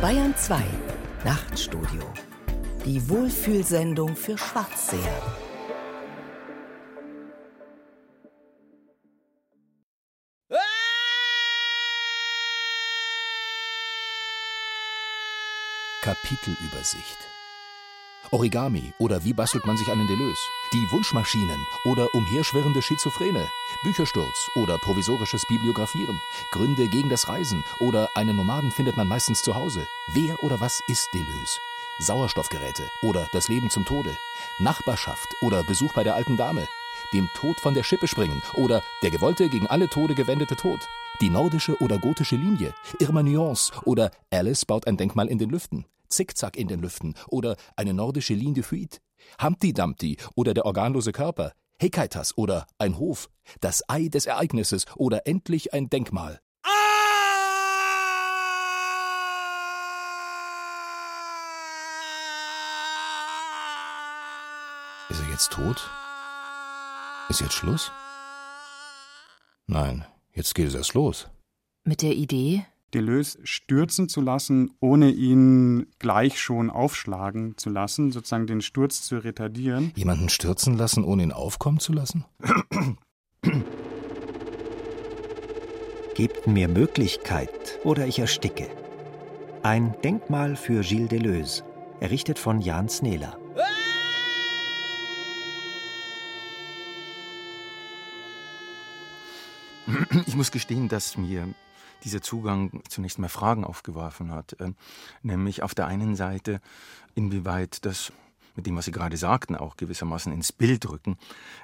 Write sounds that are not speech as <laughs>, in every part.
Bayern 2 Nachtstudio. Die Wohlfühlsendung für Schwarzseher. Kapitelübersicht. Origami oder wie bastelt man sich einen Deleuze? Die Wunschmaschinen oder umherschwirrende Schizophrene? Büchersturz oder provisorisches Bibliografieren? Gründe gegen das Reisen oder einen Nomaden findet man meistens zu Hause? Wer oder was ist Deleuze? Sauerstoffgeräte oder das Leben zum Tode? Nachbarschaft oder Besuch bei der alten Dame? Dem Tod von der Schippe springen oder der gewollte gegen alle Tode gewendete Tod? Die nordische oder gotische Linie? Irma Nuance oder Alice baut ein Denkmal in den Lüften? Zickzack in den Lüften oder eine nordische Linie de Fuite, Humpty Dumpty oder der organlose Körper, Hekaitas oder ein Hof, das Ei des Ereignisses oder endlich ein Denkmal. Ist er jetzt tot? Ist jetzt Schluss? Nein, jetzt geht es erst los. Mit der Idee, Deleuze stürzen zu lassen, ohne ihn gleich schon aufschlagen zu lassen, sozusagen den Sturz zu retardieren. Jemanden stürzen lassen, ohne ihn aufkommen zu lassen? Gebt mir Möglichkeit oder ich ersticke. Ein Denkmal für Gilles Deleuze, errichtet von Jan Snehler. Ich muss gestehen, dass mir dieser Zugang zunächst mal Fragen aufgeworfen hat. Ähm, nämlich auf der einen Seite, inwieweit das mit dem, was Sie gerade sagten, auch gewissermaßen ins Bild rücken,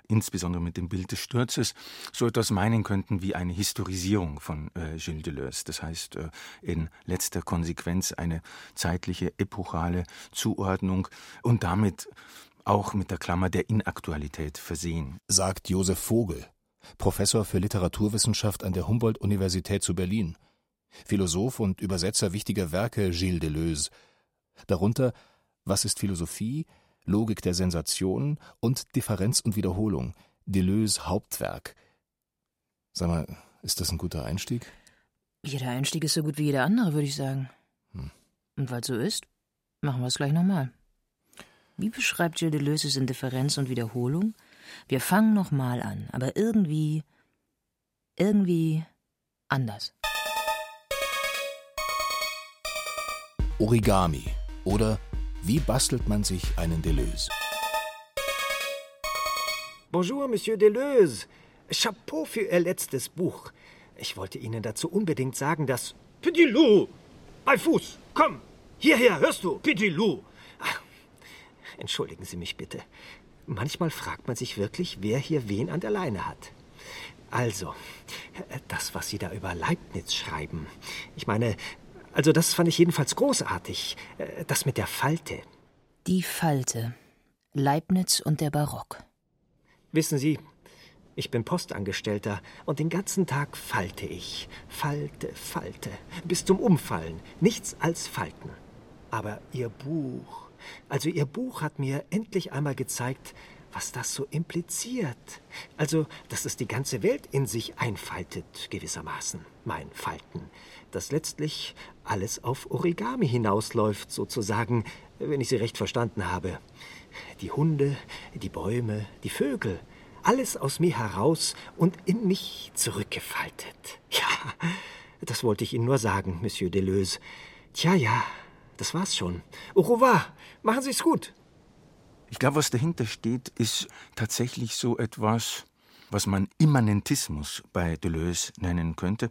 insbesondere mit dem Bild des Sturzes, so etwas meinen könnten wie eine Historisierung von äh, Gilles Deleuze. Das heißt, äh, in letzter Konsequenz eine zeitliche, epochale Zuordnung und damit auch mit der Klammer der Inaktualität versehen. Sagt Josef Vogel, Professor für Literaturwissenschaft an der Humboldt-Universität zu Berlin, Philosoph und Übersetzer wichtiger Werke Gilles Deleuze, darunter Was ist Philosophie, Logik der Sensation und Differenz und Wiederholung, Deleuze Hauptwerk. Sag mal, ist das ein guter Einstieg? Jeder Einstieg ist so gut wie jeder andere, würde ich sagen. Hm. Und weil es so ist, machen wir es gleich nochmal. Wie beschreibt Gilles Deleuze in Differenz und Wiederholung? Wir fangen nochmal an, aber irgendwie, irgendwie anders. Origami oder wie bastelt man sich einen Deleuze? Bonjour, Monsieur Deleuze. Chapeau für Ihr letztes Buch. Ich wollte Ihnen dazu unbedingt sagen, dass. Petit Lou! Bei Fuß! Komm! Hierher, hörst du? Petit Lou! Entschuldigen Sie mich bitte. Manchmal fragt man sich wirklich, wer hier wen an der Leine hat. Also, das, was Sie da über Leibniz schreiben. Ich meine, also das fand ich jedenfalls großartig. Das mit der Falte. Die Falte. Leibniz und der Barock. Wissen Sie, ich bin Postangestellter und den ganzen Tag falte ich. Falte, falte. Bis zum Umfallen. Nichts als Falten. Aber Ihr Buch. Also Ihr Buch hat mir endlich einmal gezeigt, was das so impliziert. Also, dass es die ganze Welt in sich einfaltet, gewissermaßen, mein Falten. Dass letztlich alles auf Origami hinausläuft, sozusagen, wenn ich Sie recht verstanden habe. Die Hunde, die Bäume, die Vögel, alles aus mir heraus und in mich zurückgefaltet. Ja, das wollte ich Ihnen nur sagen, Monsieur Deleuze. Tja, ja, das war's schon. Au revoir. Machen Sie's gut. Ich glaube, was dahinter steht, ist tatsächlich so etwas, was man Immanentismus bei Deleuze nennen könnte.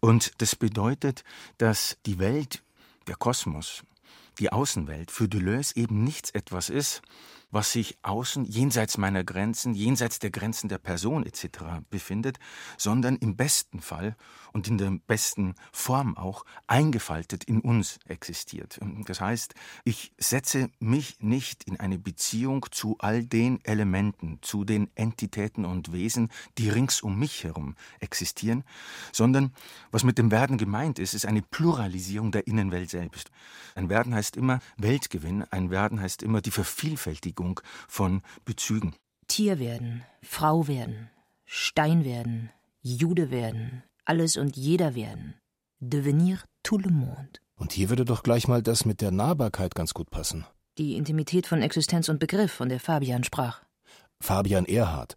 Und das bedeutet, dass die Welt, der Kosmos, die Außenwelt für Deleuze eben nichts etwas ist, was sich außen, jenseits meiner Grenzen, jenseits der Grenzen der Person etc. befindet, sondern im besten Fall und in der besten Form auch eingefaltet in uns existiert. Das heißt, ich setze mich nicht in eine Beziehung zu all den Elementen, zu den Entitäten und Wesen, die rings um mich herum existieren, sondern was mit dem Werden gemeint ist, ist eine Pluralisierung der Innenwelt selbst. Ein Werden heißt immer Weltgewinn, ein Werden heißt immer die Vervielfältigung Beseitigung von Bezügen. Tier werden, Frau werden, Stein werden, Jude werden, alles und jeder werden. Devenir tout le monde. Und hier würde doch gleich mal das mit der Nahbarkeit ganz gut passen. Die Intimität von Existenz und Begriff, von der Fabian sprach. Fabian Erhard,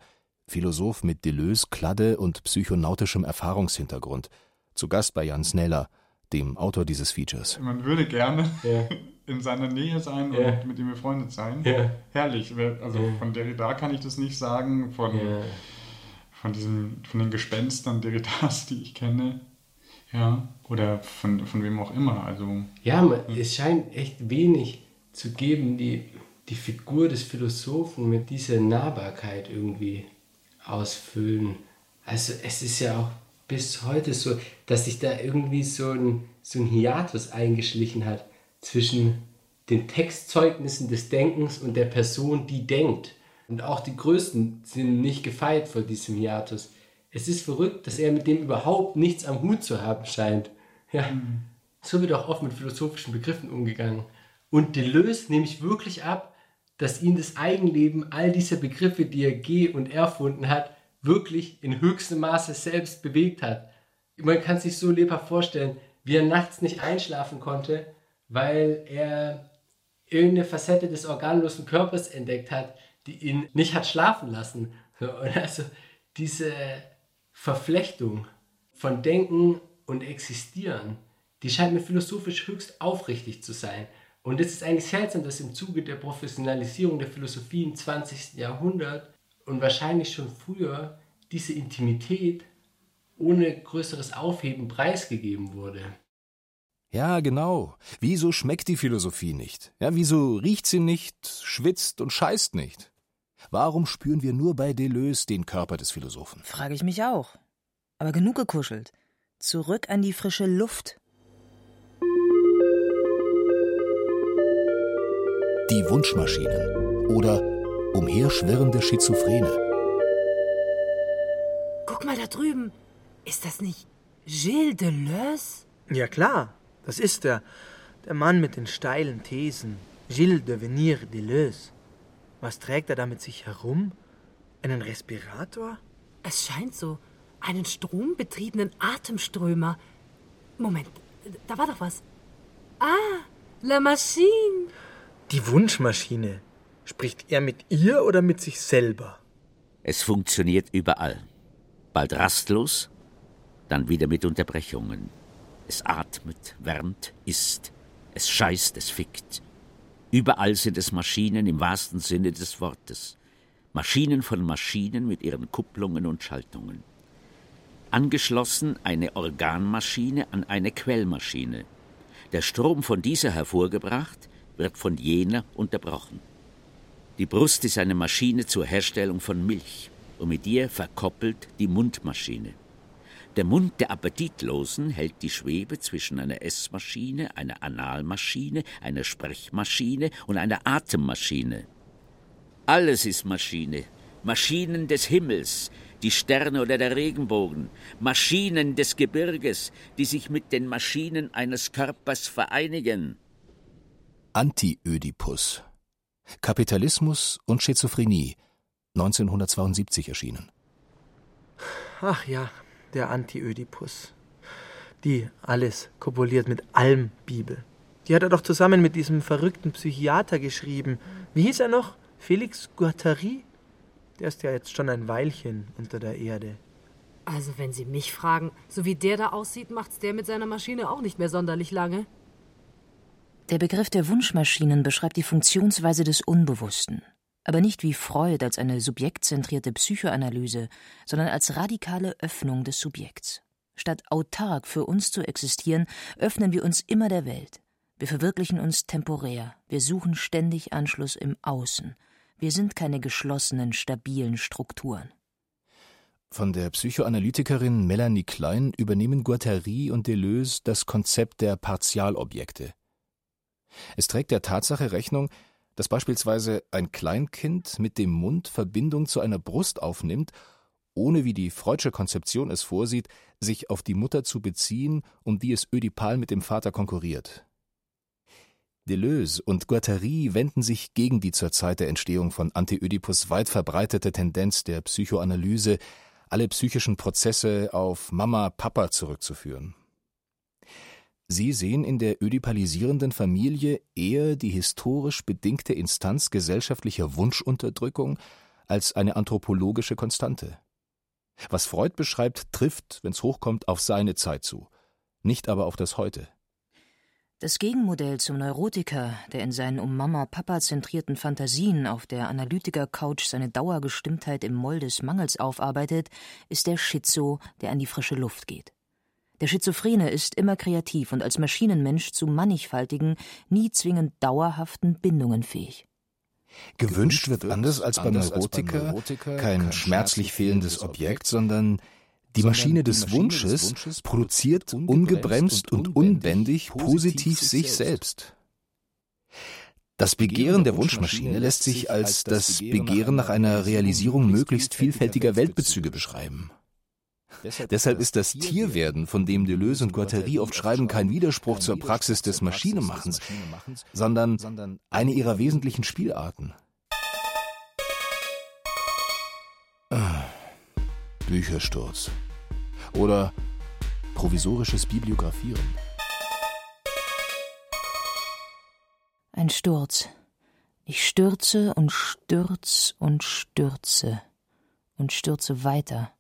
Philosoph mit Deleuze, Kladde und psychonautischem Erfahrungshintergrund. Zu Gast bei Jan Sneller, dem Autor dieses Features. Man würde gerne Ja. <laughs> in seiner Nähe sein Ja. und mit ihm befreundet sein. Ja. Herrlich. Also von Derrida kann ich das nicht sagen, von, von, diesen, von den Gespenstern Derridas, die ich kenne. Ja, oder von, von wem auch immer. Also Ja, man, es scheint echt wenig zu geben, die die Figur des Philosophen mit dieser Nahbarkeit irgendwie ausfüllen. Also es ist ja auch bis heute so, dass sich da irgendwie so ein, so ein Hiatus eingeschlichen hat zwischen den Textzeugnissen des Denkens und der Person, die denkt. Und auch die Größten sind nicht gefeit vor diesem Hiatus. Es ist verrückt, dass er mit dem überhaupt nichts am Hut zu haben scheint. Ja, so wird auch oft mit philosophischen Begriffen umgegangen. Und Deleuze nehme ich wirklich ab, dass ihn das Eigenleben all dieser Begriffe, die er G und R erfunden hat, wirklich in höchstem Maße selbst bewegt hat. Man kann sich so lebhaft vorstellen, wie er nachts nicht einschlafen konnte, weil er irgendeine Facette des organlosen Körpers entdeckt hat, die ihn nicht hat schlafen lassen. Und also diese Verflechtung von Denken und Existieren, die scheint mir philosophisch höchst aufrichtig zu sein. Und es ist eigentlich seltsam, dass im Zuge der Professionalisierung der Philosophie im 20. Jahrhundert und wahrscheinlich schon früher diese Intimität ohne größeres Aufheben preisgegeben wurde. Ja, genau. Wieso schmeckt die Philosophie nicht? Ja, wieso riecht sie nicht, schwitzt und scheißt nicht? Warum spüren wir nur bei Deleuze den Körper des Philosophen? Frage ich mich auch. Aber genug gekuschelt. Zurück an die frische Luft. Die Wunschmaschinen oder umherschwirrende Schizophrene. Guck mal da drüben. Ist das nicht Gilles Deleuze? Ja klar, das ist er. Der Mann mit den steilen Thesen. Gilles de Venir Deleuze. Was trägt er da mit sich herum? Einen Respirator? Es scheint so. Einen strombetriebenen Atemströmer. Moment, da war doch was. Ah, La Machine. Die Wunschmaschine. Spricht er mit ihr oder mit sich selber? Es funktioniert überall. Bald rastlos, dann wieder mit Unterbrechungen. Es atmet, wärmt, isst. Es scheißt, es fickt. Überall sind es Maschinen im wahrsten Sinne des Wortes. Maschinen von Maschinen mit ihren Kupplungen und Schaltungen. Angeschlossen eine Organmaschine an eine Quellmaschine. Der Strom von dieser hervorgebracht, wird von jener unterbrochen. Die Brust ist eine Maschine zur Herstellung von Milch und mit ihr verkoppelt die Mundmaschine. Der Mund der Appetitlosen hält die Schwebe zwischen einer Essmaschine, einer Analmaschine, einer Sprechmaschine und einer Atemmaschine. Alles ist Maschine. Maschinen des Himmels, die Sterne oder der Regenbogen, Maschinen des Gebirges, die sich mit den Maschinen eines Körpers vereinigen. Anti-Ödipus. Kapitalismus und Schizophrenie. 1972 erschienen. Ach ja, der Anti-Ödipus. Die alles kopuliert mit allem Bibel. Die hat er doch zusammen mit diesem verrückten Psychiater geschrieben. Wie hieß er noch? Felix Guattari? Der ist ja jetzt schon ein Weilchen unter der Erde. Also, wenn Sie mich fragen, so wie der da aussieht, macht's der mit seiner Maschine auch nicht mehr sonderlich lange. Der Begriff der Wunschmaschinen beschreibt die Funktionsweise des Unbewussten, aber nicht wie Freud als eine subjektzentrierte Psychoanalyse, sondern als radikale Öffnung des Subjekts. Statt autark für uns zu existieren, öffnen wir uns immer der Welt. Wir verwirklichen uns temporär, wir suchen ständig Anschluss im Außen. Wir sind keine geschlossenen, stabilen Strukturen. Von der Psychoanalytikerin Melanie Klein übernehmen Guattari und Deleuze das Konzept der Partialobjekte. Es trägt der Tatsache Rechnung, dass beispielsweise ein Kleinkind mit dem Mund Verbindung zu einer Brust aufnimmt, ohne wie die Freudsche Konzeption es vorsieht, sich auf die Mutter zu beziehen, um die es ödipal mit dem Vater konkurriert. Deleuze und Guattari wenden sich gegen die zur Zeit der Entstehung von Anti-Ödipus weit verbreitete Tendenz der Psychoanalyse, alle psychischen Prozesse auf Mama, Papa zurückzuführen. Sie sehen in der ödipalisierenden Familie eher die historisch bedingte Instanz gesellschaftlicher Wunschunterdrückung als eine anthropologische Konstante. Was Freud beschreibt, trifft, wenn's hochkommt, auf seine Zeit zu, nicht aber auf das Heute. Das Gegenmodell zum Neurotiker, der in seinen um Mama Papa zentrierten Fantasien auf der Analytiker-Couch seine Dauergestimmtheit im Moll des Mangels aufarbeitet, ist der Schizo, der an die frische Luft geht. Der Schizophrene ist immer kreativ und als Maschinenmensch zu mannigfaltigen, nie zwingend dauerhaften Bindungen fähig. Gewünscht wird anders als beim Neurotiker kein schmerzlich fehlendes Objekt, sondern die Maschine des Wunsches produziert ungebremst und unbändig positiv sich selbst. Das Begehren der Wunschmaschine lässt sich als das Begehren nach einer Realisierung möglichst vielfältiger Weltbezüge beschreiben. Deshalb ist das Tierwerden, von dem Deleuze und Guattari oft schreiben, kein Widerspruch zur Praxis des Maschinenmachens, sondern eine ihrer wesentlichen Spielarten. Ah, Büchersturz. Oder provisorisches Bibliografieren. Ein Sturz. Ich stürze und stürz und stürze und stürze weiter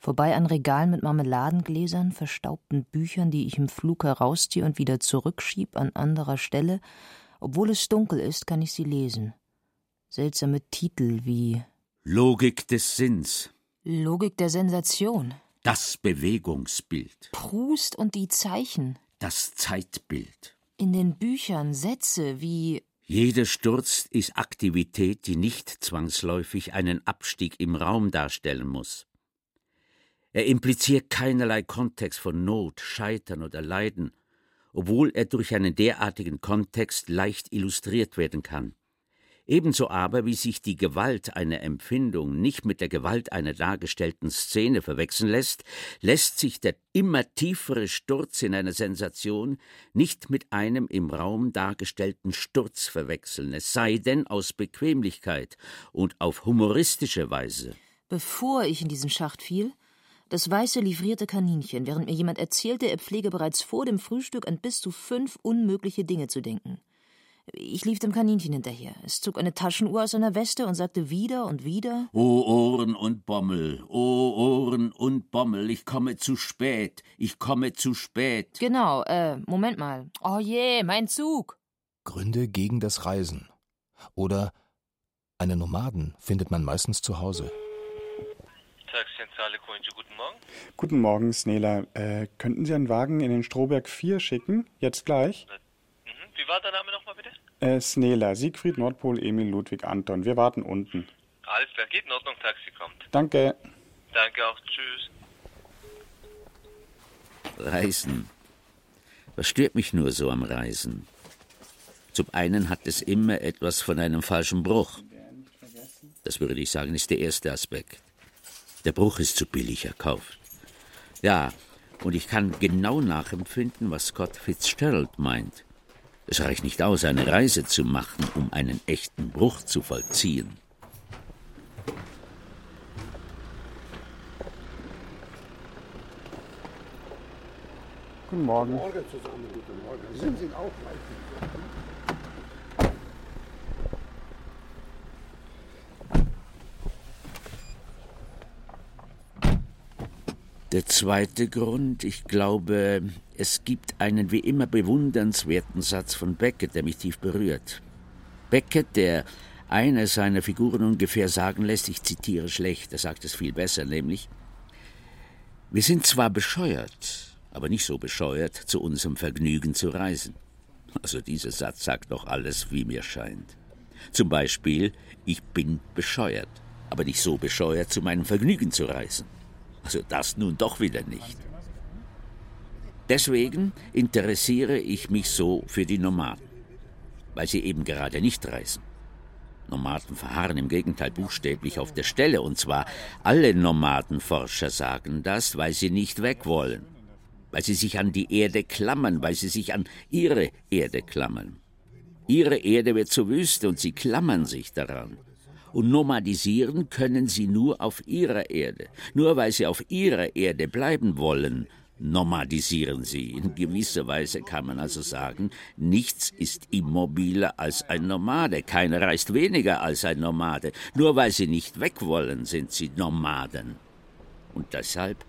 vorbei an Regalen mit Marmeladengläsern, verstaubten Büchern, die ich im Flug herausziehe und wieder zurückschieb an anderer Stelle. Obwohl es dunkel ist, kann ich sie lesen. Seltsame Titel wie Logik des Sinns. Logik der Sensation. Das Bewegungsbild. Prust und die Zeichen. Das Zeitbild. In den Büchern Sätze wie jeder Sturz ist Aktivität, die nicht zwangsläufig einen Abstieg im Raum darstellen muss. Er impliziert keinerlei Kontext von Not, Scheitern oder Leiden, obwohl er durch einen derartigen Kontext leicht illustriert werden kann. Ebenso aber, wie sich die Gewalt einer Empfindung nicht mit der Gewalt einer dargestellten Szene verwechseln lässt, lässt sich der immer tiefere Sturz in einer Sensation nicht mit einem im Raum dargestellten Sturz verwechseln, es sei denn aus Bequemlichkeit und auf humoristische Weise. Bevor ich in diesen Schacht fiel, das weiße livrierte Kaninchen, während mir jemand erzählte, er pflege bereits vor dem Frühstück an bis zu fünf unmögliche Dinge zu denken. Ich lief dem Kaninchen hinterher. Es zog eine Taschenuhr aus seiner Weste und sagte wieder und wieder: O Ohren und Bommel, o Ohren und Bommel, ich komme zu spät, ich komme zu spät. Genau, äh, Moment mal. Oh je, mein Zug. Gründe gegen das Reisen. Oder einen Nomaden findet man meistens zu Hause. Taxizentrale Koinju, guten Morgen. Guten Morgen, Snela. Äh, könnten Sie einen Wagen in den Strohberg 4 schicken? Jetzt gleich? Mhm. Wie war der Name nochmal bitte? Äh, Snela, Siegfried Nordpol, Emil Ludwig Anton. Wir warten unten. Alles klar, geht in Ordnung, Taxi kommt. Danke. Danke auch, tschüss. Reisen. Was stört mich nur so am Reisen? Zum einen hat es immer etwas von einem falschen Bruch. Das würde ich sagen, ist der erste Aspekt. Der Bruch ist zu billig erkauft. Ja, und ich kann genau nachempfinden, was Scott Fitzgerald meint. Es reicht nicht aus, eine Reise zu machen, um einen echten Bruch zu vollziehen. Guten Morgen. Guten Morgen zusammen, guten Morgen. Sind Sie auch gleich? Der zweite Grund, ich glaube, es gibt einen wie immer bewundernswerten Satz von Beckett, der mich tief berührt. Beckett, der eine seiner Figuren ungefähr sagen lässt, ich zitiere schlecht, er sagt es viel besser, nämlich, wir sind zwar bescheuert, aber nicht so bescheuert, zu unserem Vergnügen zu reisen. Also dieser Satz sagt doch alles, wie mir scheint. Zum Beispiel, ich bin bescheuert, aber nicht so bescheuert, zu meinem Vergnügen zu reisen. Also das nun doch wieder nicht. Deswegen interessiere ich mich so für die Nomaden, weil sie eben gerade nicht reisen. Nomaden verharren im Gegenteil buchstäblich auf der Stelle, und zwar alle Nomadenforscher sagen das, weil sie nicht weg wollen, weil sie sich an die Erde klammern, weil sie sich an ihre Erde klammern. Ihre Erde wird zur Wüste und sie klammern sich daran. Und nomadisieren können sie nur auf ihrer Erde. Nur weil sie auf ihrer Erde bleiben wollen, nomadisieren sie. In gewisser Weise kann man also sagen, nichts ist immobiler als ein Nomade. Keiner reist weniger als ein Nomade. Nur weil sie nicht weg wollen, sind sie Nomaden. Und deshalb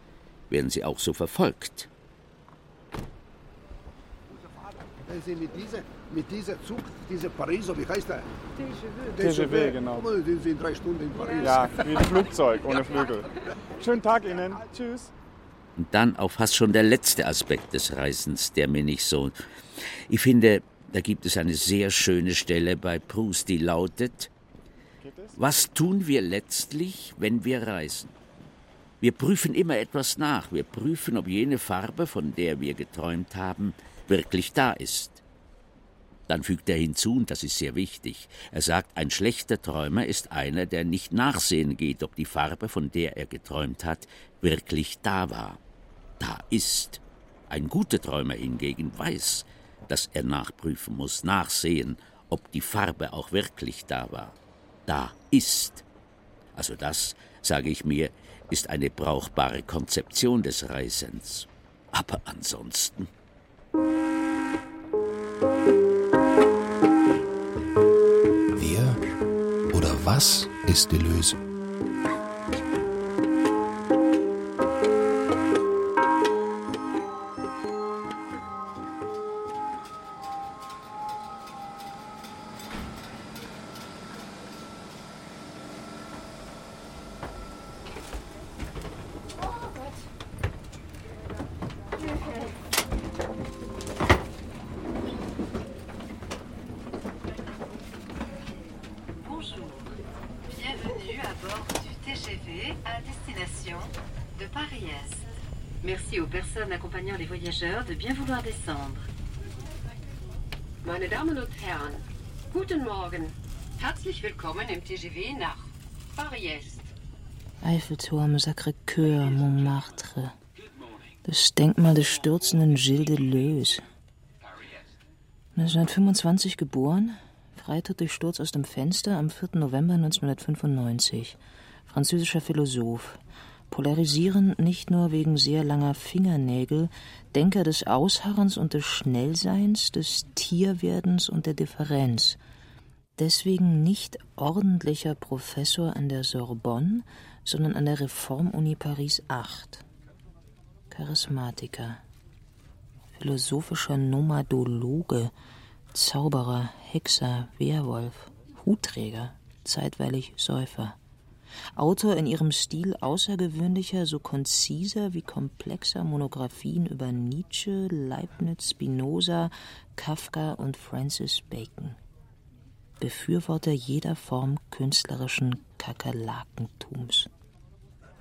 werden sie auch so verfolgt. Wenn Sie mit dieser, mit dieser Zug, dieser Pariser, wie heißt der? TGV, genau. Sind Sie in drei Stunden in Paris? Ja, wie ein Flugzeug ohne Flügel. Schönen Tag Ihnen. Tschüss. Und dann auch fast schon der letzte Aspekt des Reisens, der mir nicht so. Ich finde, da gibt es eine sehr schöne Stelle bei Proust, die lautet: Was tun wir letztlich, wenn wir reisen? Wir prüfen immer etwas nach. Wir prüfen, ob jene Farbe, von der wir geträumt haben, wirklich da ist. Dann fügt er hinzu, und das ist sehr wichtig, er sagt, ein schlechter Träumer ist einer, der nicht nachsehen geht, ob die Farbe, von der er geträumt hat, wirklich da war. Da ist. Ein guter Träumer hingegen weiß, dass er nachprüfen muss, nachsehen, ob die Farbe auch wirklich da war. Da ist. Also das, sage ich mir, ist eine brauchbare Konzeption des Reisens. Aber ansonsten. Wer oder was ist Deleuze? Voyageurs de bien vouloir descendre. Meine Damen und Herren, guten Morgen. Herzlich willkommen im TGV nach Paris-Est. Eiffelturm, Sacré-Cœur, Montmartre. Das Denkmal des stürzenden Gilles Deleuze. 1925 geboren, Freitod durch Sturz aus dem Fenster am 4. November 1995. Französischer Philosoph. Polarisieren nicht nur wegen sehr langer Fingernägel, Denker des Ausharrens und des Schnellseins, des Tierwerdens und der Differenz. Deswegen nicht ordentlicher Professor an der Sorbonne, sondern an der Reformuni Paris 8. Charismatiker. Philosophischer Nomadologe. Zauberer, Hexer, Werwolf, Hutträger, zeitweilig Säufer. Autor in ihrem Stil außergewöhnlicher, so konziser wie komplexer Monographien über Nietzsche, Leibniz, Spinoza, Kafka und Francis Bacon. Befürworter jeder Form künstlerischen Kakerlakentums.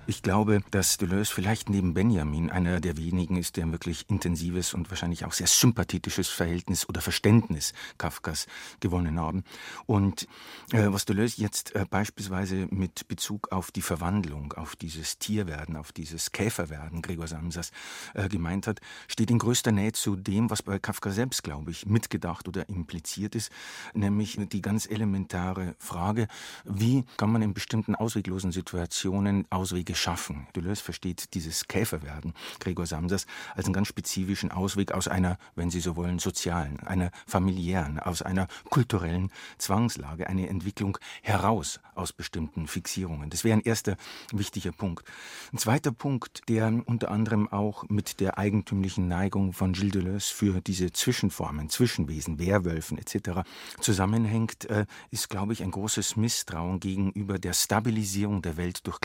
Ich glaube, dass Deleuze vielleicht neben Benjamin einer der wenigen ist, der ein wirklich intensives und wahrscheinlich auch sehr sympathetisches Verhältnis oder Verständnis Kafkas gewonnen haben. Und äh, was Deleuze jetzt äh, beispielsweise mit Bezug auf die Verwandlung, auf dieses Tierwerden, auf dieses Käferwerden Gregor Samsas äh, gemeint hat, steht in größter Nähe zu dem, was bei Kafka selbst, glaube ich, mitgedacht oder impliziert ist, nämlich die ganz elementare Frage, wie kann man in bestimmten ausweglosen Situationen Auswege schaffen. Deleuze versteht dieses Käferwerden Gregor Samsas als einen ganz spezifischen Ausweg aus einer, wenn Sie so wollen, sozialen, einer familiären, aus einer kulturellen Zwangslage, eine Entwicklung heraus aus bestimmten Fixierungen. Das wäre ein erster wichtiger Punkt. Ein zweiter Punkt, der unter anderem auch mit der eigentümlichen Neigung von Gilles Deleuze für diese Zwischenformen, Zwischenwesen, Werwölfen etc. zusammenhängt, äh, ist, glaube ich, ein großes Misstrauen gegenüber der Stabilisierung der Welt durch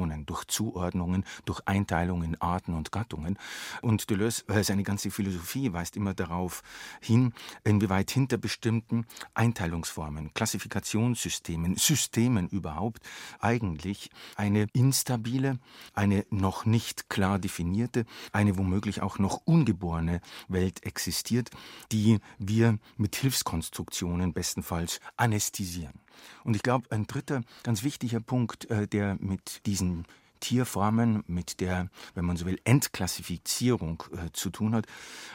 Klassifikationen, durch Zuordnungen, durch Einteilungen in Arten und Gattungen. Und Deleuze, äh, seine ganze Philosophie weist immer darauf hin, inwieweit hinter bestimmten Einteilungsformen, Klassifikationssystemen, Systemen überhaupt eigentlich eine instabile, eine noch nicht klar definierte, eine womöglich auch noch ungeborene Welt existiert, die wir mit Hilfskonstruktionen bestenfalls anästhesieren. Und ich glaube, ein dritter ganz wichtiger Punkt, äh, der mit diesen Tierformen, mit der, wenn man so will, Entklassifizierung äh, zu tun hat.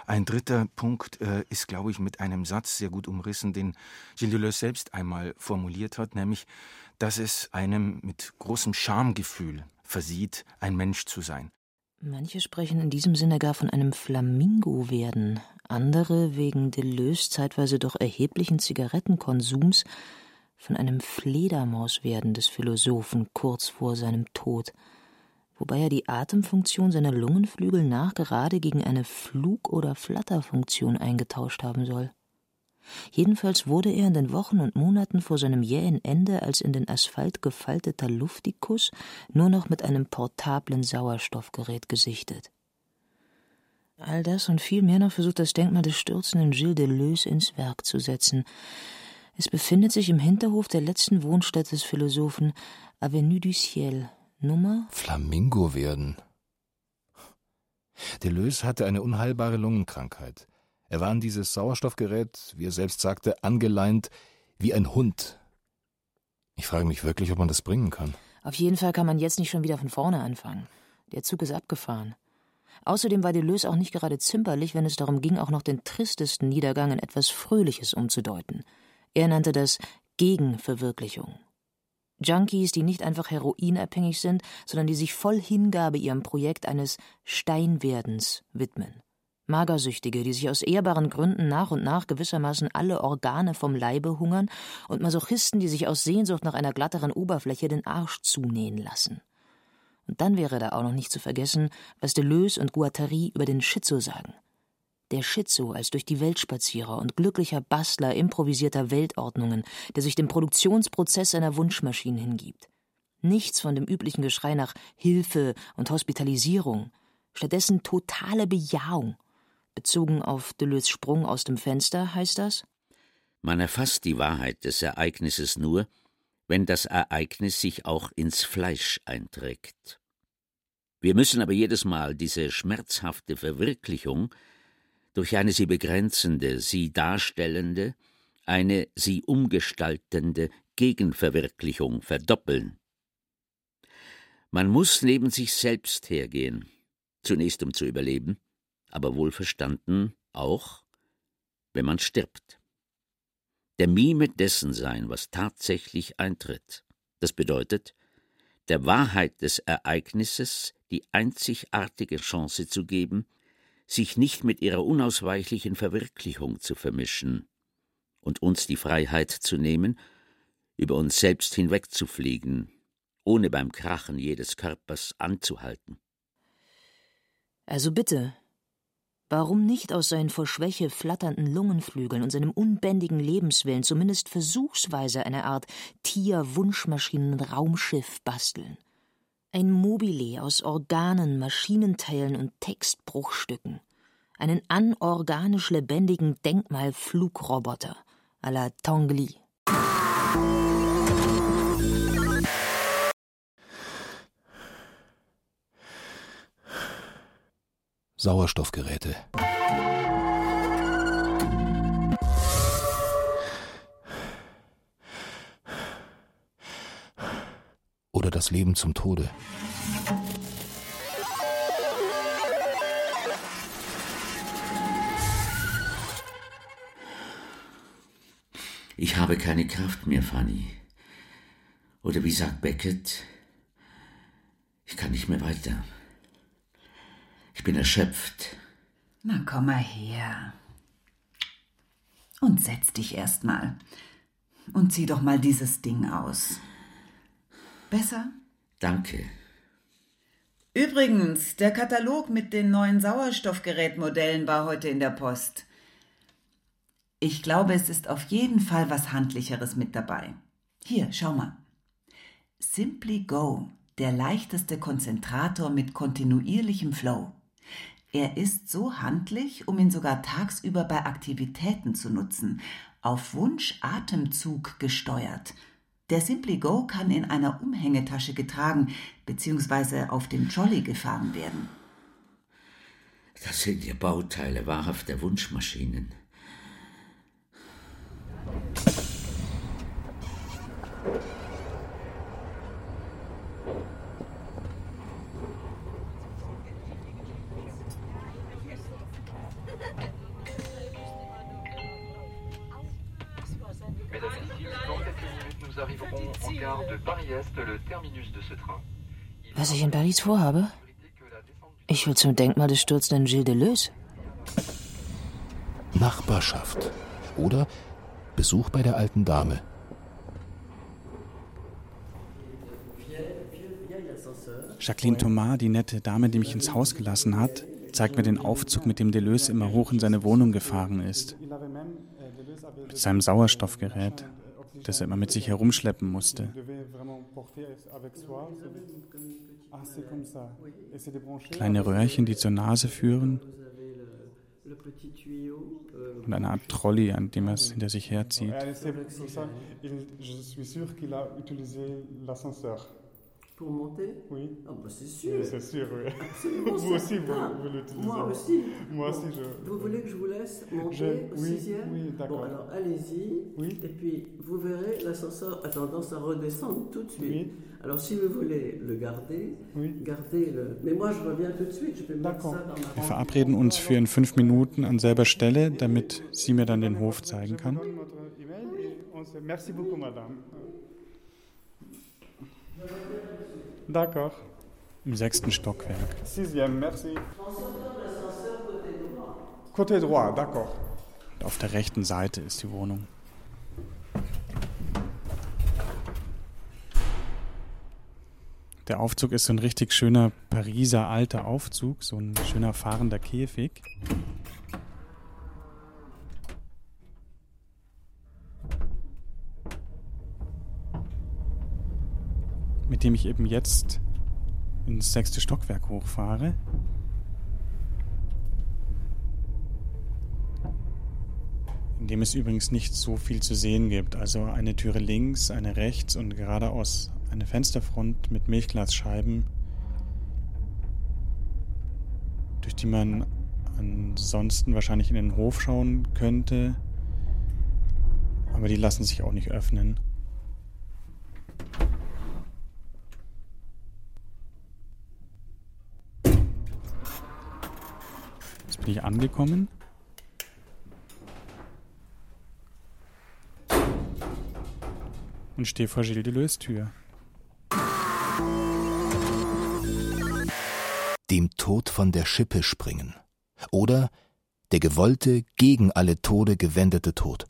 Ein dritter Punkt äh, ist, glaube ich, mit einem Satz sehr gut umrissen, den Gilles Deleuze selbst einmal formuliert hat, nämlich, dass es einem mit großem Schamgefühl versieht, ein Mensch zu sein. Manche sprechen in diesem Sinne gar von einem Flamingo-Werden, andere wegen Deleuze zeitweise doch erheblichen Zigarettenkonsums von einem Fledermauswerden des Philosophen kurz vor seinem Tod, wobei ja die Atemfunktion seiner Lungenflügel nachgerade gegen eine Flug- oder Flatterfunktion eingetauscht haben soll. Jedenfalls wurde er in den Wochen und Monaten vor seinem jähen Ende als in den Asphalt gefalteter Luftikus nur noch mit einem portablen Sauerstoffgerät gesichtet. All das und viel mehr noch versucht das Denkmal des stürzenden Gilles Deleuze ins Werk zu setzen. Es befindet sich im Hinterhof der letzten Wohnstätte des Philosophen Avenue du Ciel, Nummer Flamingo werden. Deleuze hatte eine unheilbare Lungenkrankheit. Er war an dieses Sauerstoffgerät, wie er selbst sagte, angeleint wie ein Hund. Ich frage mich wirklich, ob man das bringen kann. Auf jeden Fall kann man jetzt nicht schon wieder von vorne anfangen. Der Zug ist abgefahren. Außerdem war Deleuze auch nicht gerade zimperlich, wenn es darum ging, auch noch den tristesten Niedergang in etwas Fröhliches umzudeuten. Er nannte das Gegenverwirklichung. Junkies, die nicht einfach heroinabhängig sind, sondern die sich voll Hingabe ihrem Projekt eines Steinwerdens widmen. Magersüchtige, die sich aus ehrbaren Gründen nach und nach gewissermaßen alle Organe vom Leibe hungern, und Masochisten, die sich aus Sehnsucht nach einer glatteren Oberfläche den Arsch zunähen lassen. Und dann wäre da auch noch nicht zu vergessen, was Deleuze und Guattari über den Schizo sagen. Der Schizo als durch die Welt Spazierer und glücklicher Bastler improvisierter Weltordnungen, der sich dem Produktionsprozess einer Wunschmaschine hingibt. Nichts von dem üblichen Geschrei nach Hilfe und Hospitalisierung, stattdessen totale Bejahung. Bezogen auf Deleuze Sprung aus dem Fenster heißt das? Man erfasst die Wahrheit des Ereignisses nur, wenn das Ereignis sich auch ins Fleisch einträgt. Wir müssen aber jedes Mal diese schmerzhafte Verwirklichung durch eine sie begrenzende, sie darstellende, eine sie umgestaltende Gegenverwirklichung verdoppeln. Man muss neben sich selbst hergehen, zunächst um zu überleben, aber wohlverstanden auch, wenn man stirbt. Der Mime dessen sein, was tatsächlich eintritt. Das bedeutet, der Wahrheit des Ereignisses die einzigartige Chance zu geben, sich nicht mit ihrer unausweichlichen Verwirklichung zu vermischen und uns die Freiheit zu nehmen, über uns selbst hinwegzufliegen, ohne beim Krachen jedes Körpers anzuhalten. Also bitte, warum nicht aus seinen vor Schwäche flatternden Lungenflügeln und seinem unbändigen Lebenswillen zumindest versuchsweise eine Art Tier-Wunschmaschinen-Raumschiff basteln? Ein Mobile aus Organen, Maschinenteilen und Textbruchstücken. Einen anorganisch lebendigen Denkmalflugroboter à la Tangli. Sauerstoffgeräte. Oder das Leben zum Tode. Ich habe keine Kraft mehr, Fanny. Oder wie sagt Beckett, ich kann nicht mehr weiter. Ich bin erschöpft. Na, komm mal her. Und setz dich erst mal. Und zieh doch mal dieses Ding aus. Besser? Danke. Übrigens, der Katalog mit den neuen Sauerstoffgerätmodellen war heute in der Post. Ich glaube, es ist auf jeden Fall was Handlicheres mit dabei. Hier, schau mal. Simply Go, der leichteste Konzentrator mit kontinuierlichem Flow. Er ist so handlich, um ihn sogar tagsüber bei Aktivitäten zu nutzen, auf Wunsch Atemzug gesteuert. Der Simply Go kann in einer Umhängetasche getragen bzw. auf dem Jolly gefahren werden. Das sind ja Bauteile wahrhafter Wunschmaschinen. Was ich in Paris vorhabe? Ich will zum Denkmal des stürzenden Gilles Deleuze. Nachbarschaft. Oder Besuch bei der alten Dame. Jacqueline Thomas, die nette Dame, die mich ins Haus gelassen hat, zeigt mir den Aufzug, mit dem Deleuze immer hoch in seine Wohnung gefahren ist. Mit seinem Sauerstoffgerät, das er immer mit sich herumschleppen musste. Kleine Röhrchen, die zur Nase führen und eine Art Trolley, an dem er es hinter sich herzieht. Pour monter Oui. Ah bah c'est sûr. Oui, c'est sûr, oui. Absolument <laughs> Vous aussi, vous, vous l'utilisez. Moi aussi. Moi Bon, aussi, je... Vous voulez que je vous laisse monter Je- au oui, sixième oui, d'accord. Bon, alors allez-y. Oui. Et puis, vous verrez, l'ascenseur a tendance à redescendre tout de suite. Oui. Alors, si vous voulez le garder, gardez-le. Mais moi, je reviens tout de suite. Je peux mettre ça dans ma Wir verabreden uns für in fünf Minuten an selber Stelle, damit sie mir dann den Hof zeigen kann. Merci beaucoup, madame. D'accord. Im sechsten Stockwerk. Sixième, merci. Côté droit, d'accord. Und auf der rechten Seite ist die Wohnung. Der Aufzug ist so ein richtig schöner Pariser alter Aufzug, so ein schöner fahrender Käfig. Mit dem ich eben jetzt ins sechste Stockwerk hochfahre. In dem es übrigens nicht so viel zu sehen gibt. Also eine Türe links, eine rechts und geradeaus eine Fensterfront mit Milchglasscheiben, durch die man ansonsten wahrscheinlich in den Hof schauen könnte. Aber die lassen sich auch nicht öffnen. Jetzt bin ich angekommen. Und stehe vor Gilles Deleuze Tür. Dem Tod von der Schippe springen. Oder der gewollte, gegen alle Tode gewendete Tod.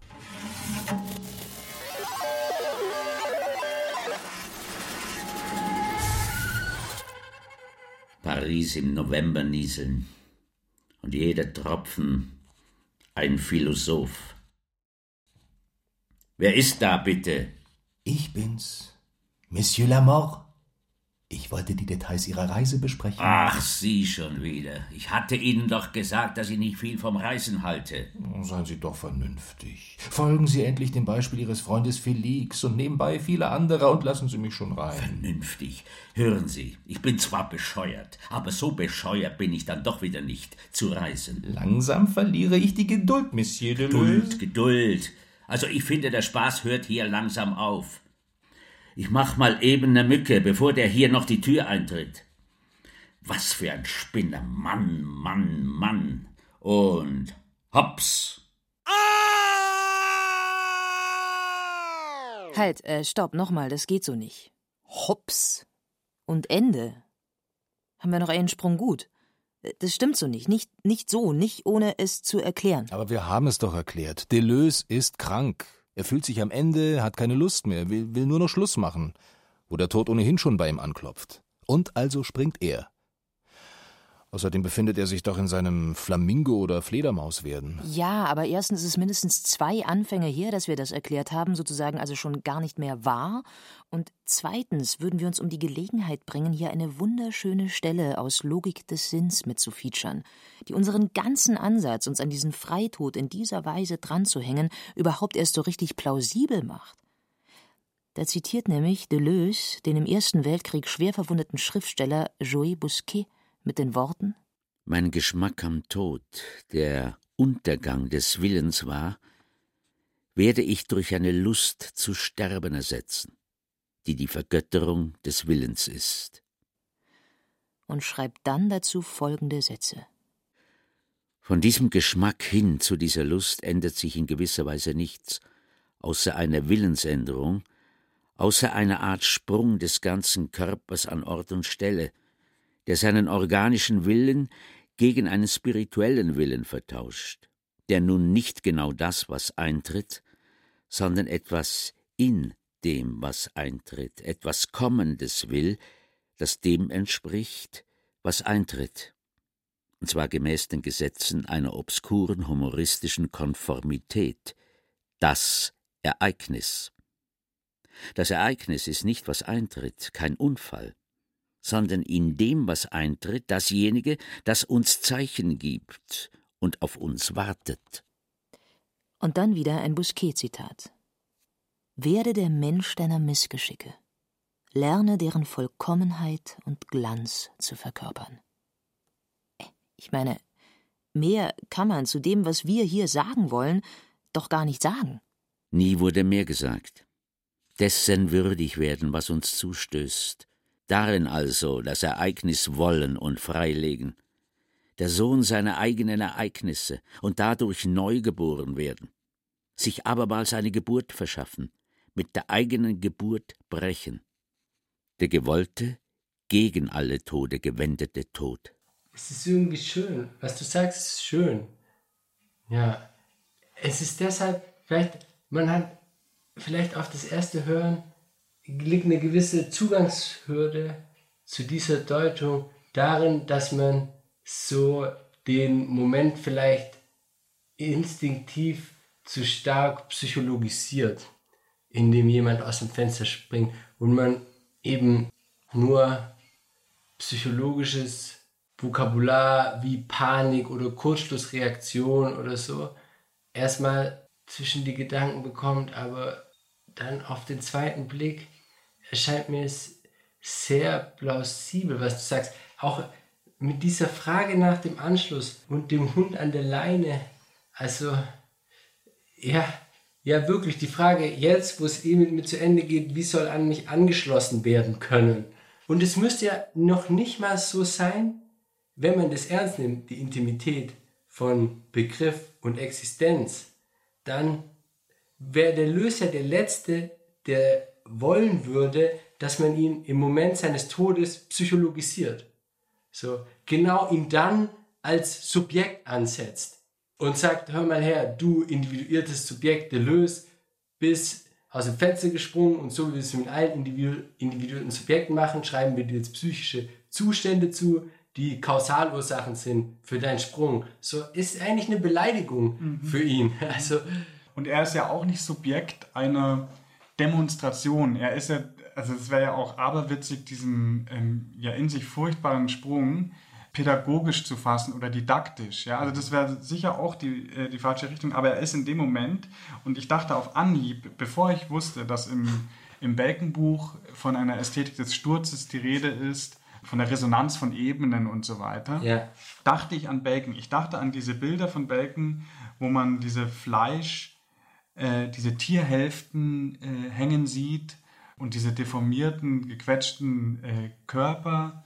Paris im November nieseln. Und jeder Tropfen ein Philosoph. Wer ist da bitte? Ich bin's. Monsieur Lamort. Ich wollte die Details Ihrer Reise besprechen. Ach, Sie schon wieder. Ich hatte Ihnen doch gesagt, dass ich nicht viel vom Reisen halte. Seien Sie doch vernünftig. Folgen Sie endlich dem Beispiel Ihres Freundes Felix und nebenbei viele anderer und lassen Sie mich schon rein. Vernünftig. Hören Sie, ich bin zwar bescheuert, aber so bescheuert bin ich dann doch wieder nicht zu reisen. Langsam verliere ich die Geduld, Monsieur Deleuze. Geduld, Geduld. Also ich finde, der Spaß hört hier langsam auf. Ich mach mal eben ne Mücke, bevor der hier noch die Tür eintritt. Was für ein Spinner. Mann, Mann, Mann. Und hops. Halt, äh, stopp, nochmal, das geht so nicht. Hops. Und Ende. Haben wir noch einen Sprung gut. Äh, Das stimmt so nicht. Nicht, nicht so, nicht ohne es zu erklären. Aber wir haben es doch erklärt. Deleuze ist krank. Er fühlt sich am Ende, hat keine Lust mehr, will, will nur noch Schluss machen, wo der Tod ohnehin schon bei ihm anklopft. Und also springt er. Außerdem befindet er sich doch in seinem Flamingo- oder Fledermauswerden. Ja, aber erstens ist es mindestens zwei Anfänge her, dass wir das erklärt haben, sozusagen also schon gar nicht mehr wahr. Und zweitens würden wir uns um die Gelegenheit bringen, hier eine wunderschöne Stelle aus Logik des Sinns mitzufeaturen, die unseren ganzen Ansatz, uns an diesen Freitod in dieser Weise dranzuhängen, überhaupt erst so richtig plausibel macht. Da zitiert nämlich Deleuze den im Ersten Weltkrieg schwer verwundeten Schriftsteller Joël Bousquet mit den Worten Mein Geschmack am Tod, der Untergang des Willens war, werde ich durch eine Lust zu sterben ersetzen, die die Vergötterung des Willens ist. und schreibt dann dazu folgende Sätze. Von diesem Geschmack hin zu dieser Lust ändert sich in gewisser Weise nichts, außer einer Willensänderung, außer einer Art Sprung des ganzen Körpers an Ort und Stelle, der seinen organischen Willen gegen einen spirituellen Willen vertauscht, der nun nicht genau das, was eintritt, sondern etwas in dem, was eintritt, etwas Kommendes will, das dem entspricht, was eintritt, und zwar gemäß den Gesetzen einer obskuren humoristischen Konformität, das Ereignis. Das Ereignis ist nicht, was eintritt, kein Unfall, sondern in dem, was eintritt, dasjenige, das uns Zeichen gibt und auf uns wartet. Und dann wieder ein Bousquet-Zitat. Werde der Mensch deiner Missgeschicke, lerne deren Vollkommenheit und Glanz zu verkörpern. Ich meine, mehr kann man zu dem, was wir hier sagen wollen, doch gar nicht sagen. Nie wurde mehr gesagt. Dessen würdig werden, was uns zustößt. Darin also das Ereignis wollen und freilegen. Der Sohn seiner eigenen Ereignisse und dadurch neu geboren werden. Sich abermals eine Geburt verschaffen, mit der eigenen Geburt brechen. Der gewollte, gegen alle Tode gewendete Tod. Es ist irgendwie schön. Was du sagst, ist schön. Ja. Es ist deshalb, vielleicht, man hat vielleicht auf das erste Hören liegt eine gewisse Zugangshürde zu dieser Deutung darin, dass man so den Moment vielleicht instinktiv zu stark psychologisiert, indem jemand aus dem Fenster springt und man eben nur psychologisches Vokabular wie Panik oder Kurzschlussreaktion oder so erstmal zwischen die Gedanken bekommt, aber dann auf den zweiten Blick erscheint mir es sehr plausibel, was du sagst. Auch mit dieser Frage nach dem Anschluss und dem Hund an der Leine. Also, ja, ja, wirklich die Frage jetzt, wo es eben mit mir zu Ende geht, wie soll an mich angeschlossen werden können? Und es müsste ja noch nicht mal so sein, wenn man das ernst nimmt, die Intimität von Begriff und Existenz, dann wäre der Löser der Letzte, der wollen würde, dass man ihn im Moment seines Todes psychologisiert. So, genau ihn dann als Subjekt ansetzt und sagt, hör mal her, du individuiertes Subjekt, Deleuze, bist aus dem Fenster gesprungen und so wie wir es mit allen individuellen Subjekten machen, schreiben wir dir jetzt psychische Zustände zu, die Kausalursachen sind für deinen Sprung. So ist eigentlich eine Beleidigung mhm. für ihn. <laughs> Also und er ist ja auch nicht Subjekt einer Demonstration. Er ist ja, also es wäre ja auch aberwitzig, diesen ähm, ja in sich furchtbaren Sprung pädagogisch zu fassen oder didaktisch. Ja, also das wäre sicher auch die, äh, die falsche Richtung, aber er ist in dem Moment und ich dachte auf Anhieb, bevor ich wusste, dass im, im Belkenbuch von einer Ästhetik des Sturzes die Rede ist, von der Resonanz von Ebenen und so weiter, ja. dachte ich an Bacon. Ich dachte an diese Bilder von Bacon, wo man diese Fleisch, äh, diese Tierhälften äh, hängen sieht und diese deformierten, gequetschten äh, Körper.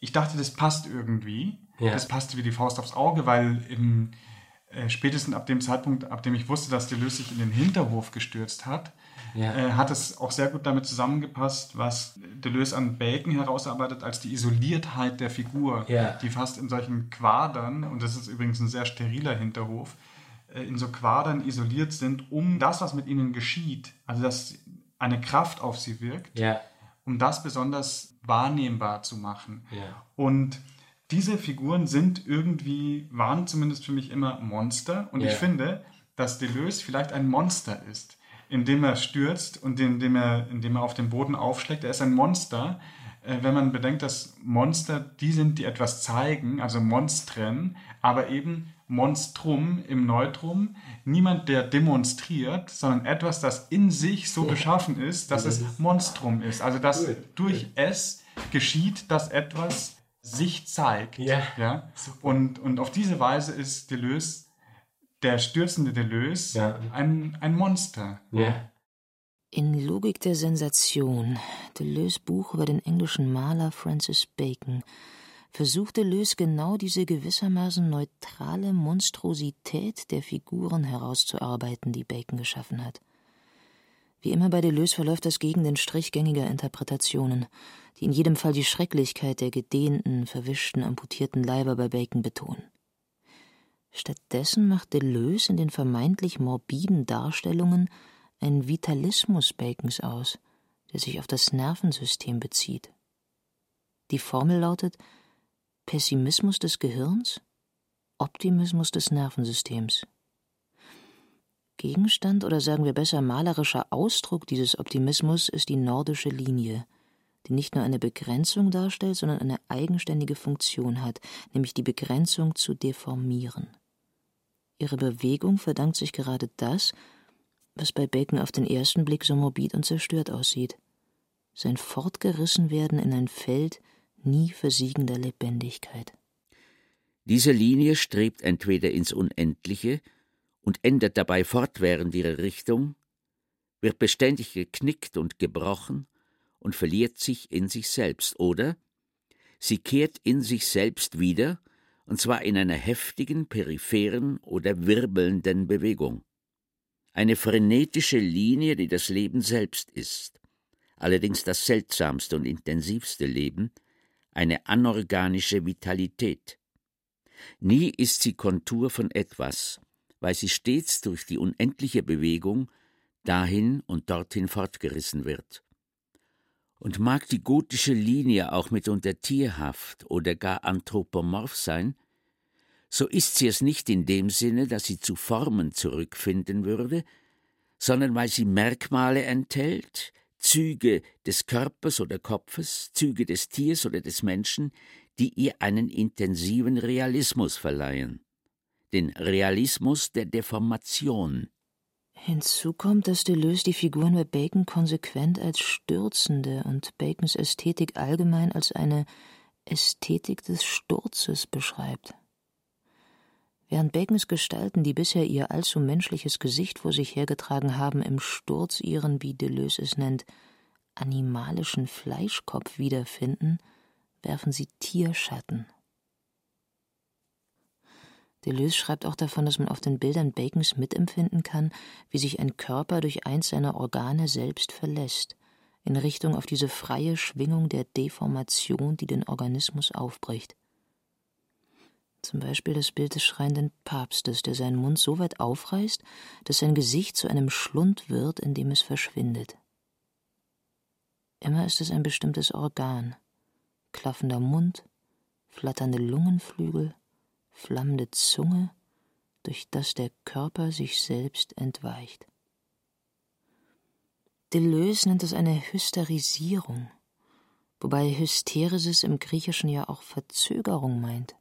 Ich dachte, das passt irgendwie. Ja. Das passte wie die Faust aufs Auge, weil im, äh, spätestens ab dem Zeitpunkt, ab dem ich wusste, dass Deleuze sich in den Hinterhof gestürzt hat, ja. äh, hat es auch sehr gut damit zusammengepasst, was Deleuze an Bacon herausarbeitet als die Isoliertheit der Figur, ja. die fast in solchen Quadern, und das ist übrigens ein sehr steriler Hinterhof, in so Quadern isoliert sind, um das, was mit ihnen geschieht, also dass eine Kraft auf sie wirkt, ja. um das besonders wahrnehmbar zu machen. Und diese Figuren sind irgendwie, waren zumindest für mich immer Monster. Und ich finde, dass Deleuze vielleicht ein Monster ist indem er stürzt und indem er, indem er auf den Boden aufschlägt. Er ist ein Monster. Äh, wenn man bedenkt, dass Monster die sind, die etwas zeigen, also Monstren, aber eben Monstrum im Neutrum, niemand, der demonstriert, sondern etwas, das in sich so beschaffen ist, dass es Monstrum ist. Also dass durch es geschieht, dass etwas sich zeigt. Ja. ja? Und, und auf diese Weise ist Deleuze der stürzende Deleuze ja. ein, ein Monster. Ja. In Logik der Sensation, Deleuze Buch über den englischen Maler Francis Bacon, versucht Deleuze genau diese gewissermaßen neutrale Monstrosität der Figuren herauszuarbeiten, die Bacon geschaffen hat. Wie immer bei Deleuze verläuft das gegen den Strich gängiger Interpretationen, die in jedem Fall die Schrecklichkeit der gedehnten, verwischten, amputierten Leiber bei Bacon betonen. Stattdessen macht Deleuze in den vermeintlich morbiden Darstellungen einen Vitalismus Bacons aus, der sich auf das Nervensystem bezieht. Die Formel lautet Pessimismus des Gehirns, Optimismus des Nervensystems. Gegenstand oder sagen wir besser malerischer Ausdruck dieses Optimismus ist die nordische Linie, die nicht nur eine Begrenzung darstellt, sondern eine eigenständige Funktion hat, nämlich die Begrenzung zu deformieren. Ihre Bewegung verdankt sich gerade das, was bei Bacon auf den ersten Blick so morbid und zerstört aussieht. Sein Fortgerissenwerden in ein Feld nie versiegender Lebendigkeit. Diese Linie strebt entweder ins Unendliche und ändert dabei fortwährend ihre Richtung, wird beständig geknickt und gebrochen und verliert sich in sich selbst, oder sie kehrt in sich selbst wieder, und zwar in einer heftigen, peripheren oder wirbelnden Bewegung. Eine frenetische Linie, die das Leben selbst ist, allerdings das seltsamste und intensivste Leben, eine anorganische Vitalität. Nie ist sie Kontur von etwas, weil sie stets durch die unendliche Bewegung dahin und dorthin fortgerissen wird. Und mag die gotische Linie auch mitunter tierhaft oder gar anthropomorph sein, so ist sie es nicht in dem Sinne, dass sie zu Formen zurückfinden würde, sondern weil sie Merkmale enthält, Züge des Körpers oder Kopfes, Züge des Tiers oder des Menschen, die ihr einen intensiven Realismus verleihen den Realismus der Deformation. Hinzu kommt, dass Deleuze die Figuren bei Bacon konsequent als stürzende und Bacons Ästhetik allgemein als eine Ästhetik des Sturzes beschreibt. Während Bacons Gestalten, die bisher ihr allzu menschliches Gesicht vor sich hergetragen haben, im Sturz ihren, wie Deleuze es nennt, animalischen Fleischkopf wiederfinden, werfen sie Tierschatten Deleuze schreibt auch davon, dass man auf den Bildern Bacons mitempfinden kann, wie sich ein Körper durch eins seiner Organe selbst verlässt, in Richtung auf diese freie Schwingung der Deformation, die den Organismus aufbricht. Zum Beispiel das Bild des schreienden Papstes, der seinen Mund so weit aufreißt, dass sein Gesicht zu einem Schlund wird, in dem es verschwindet. Immer ist es ein bestimmtes Organ, klaffender Mund, flatternde Lungenflügel, flammende Zunge, durch das der Körper sich selbst entweicht. Deleuze nennt es eine Hysterisierung, wobei Hysteresis im Griechischen ja auch Verzögerung meint.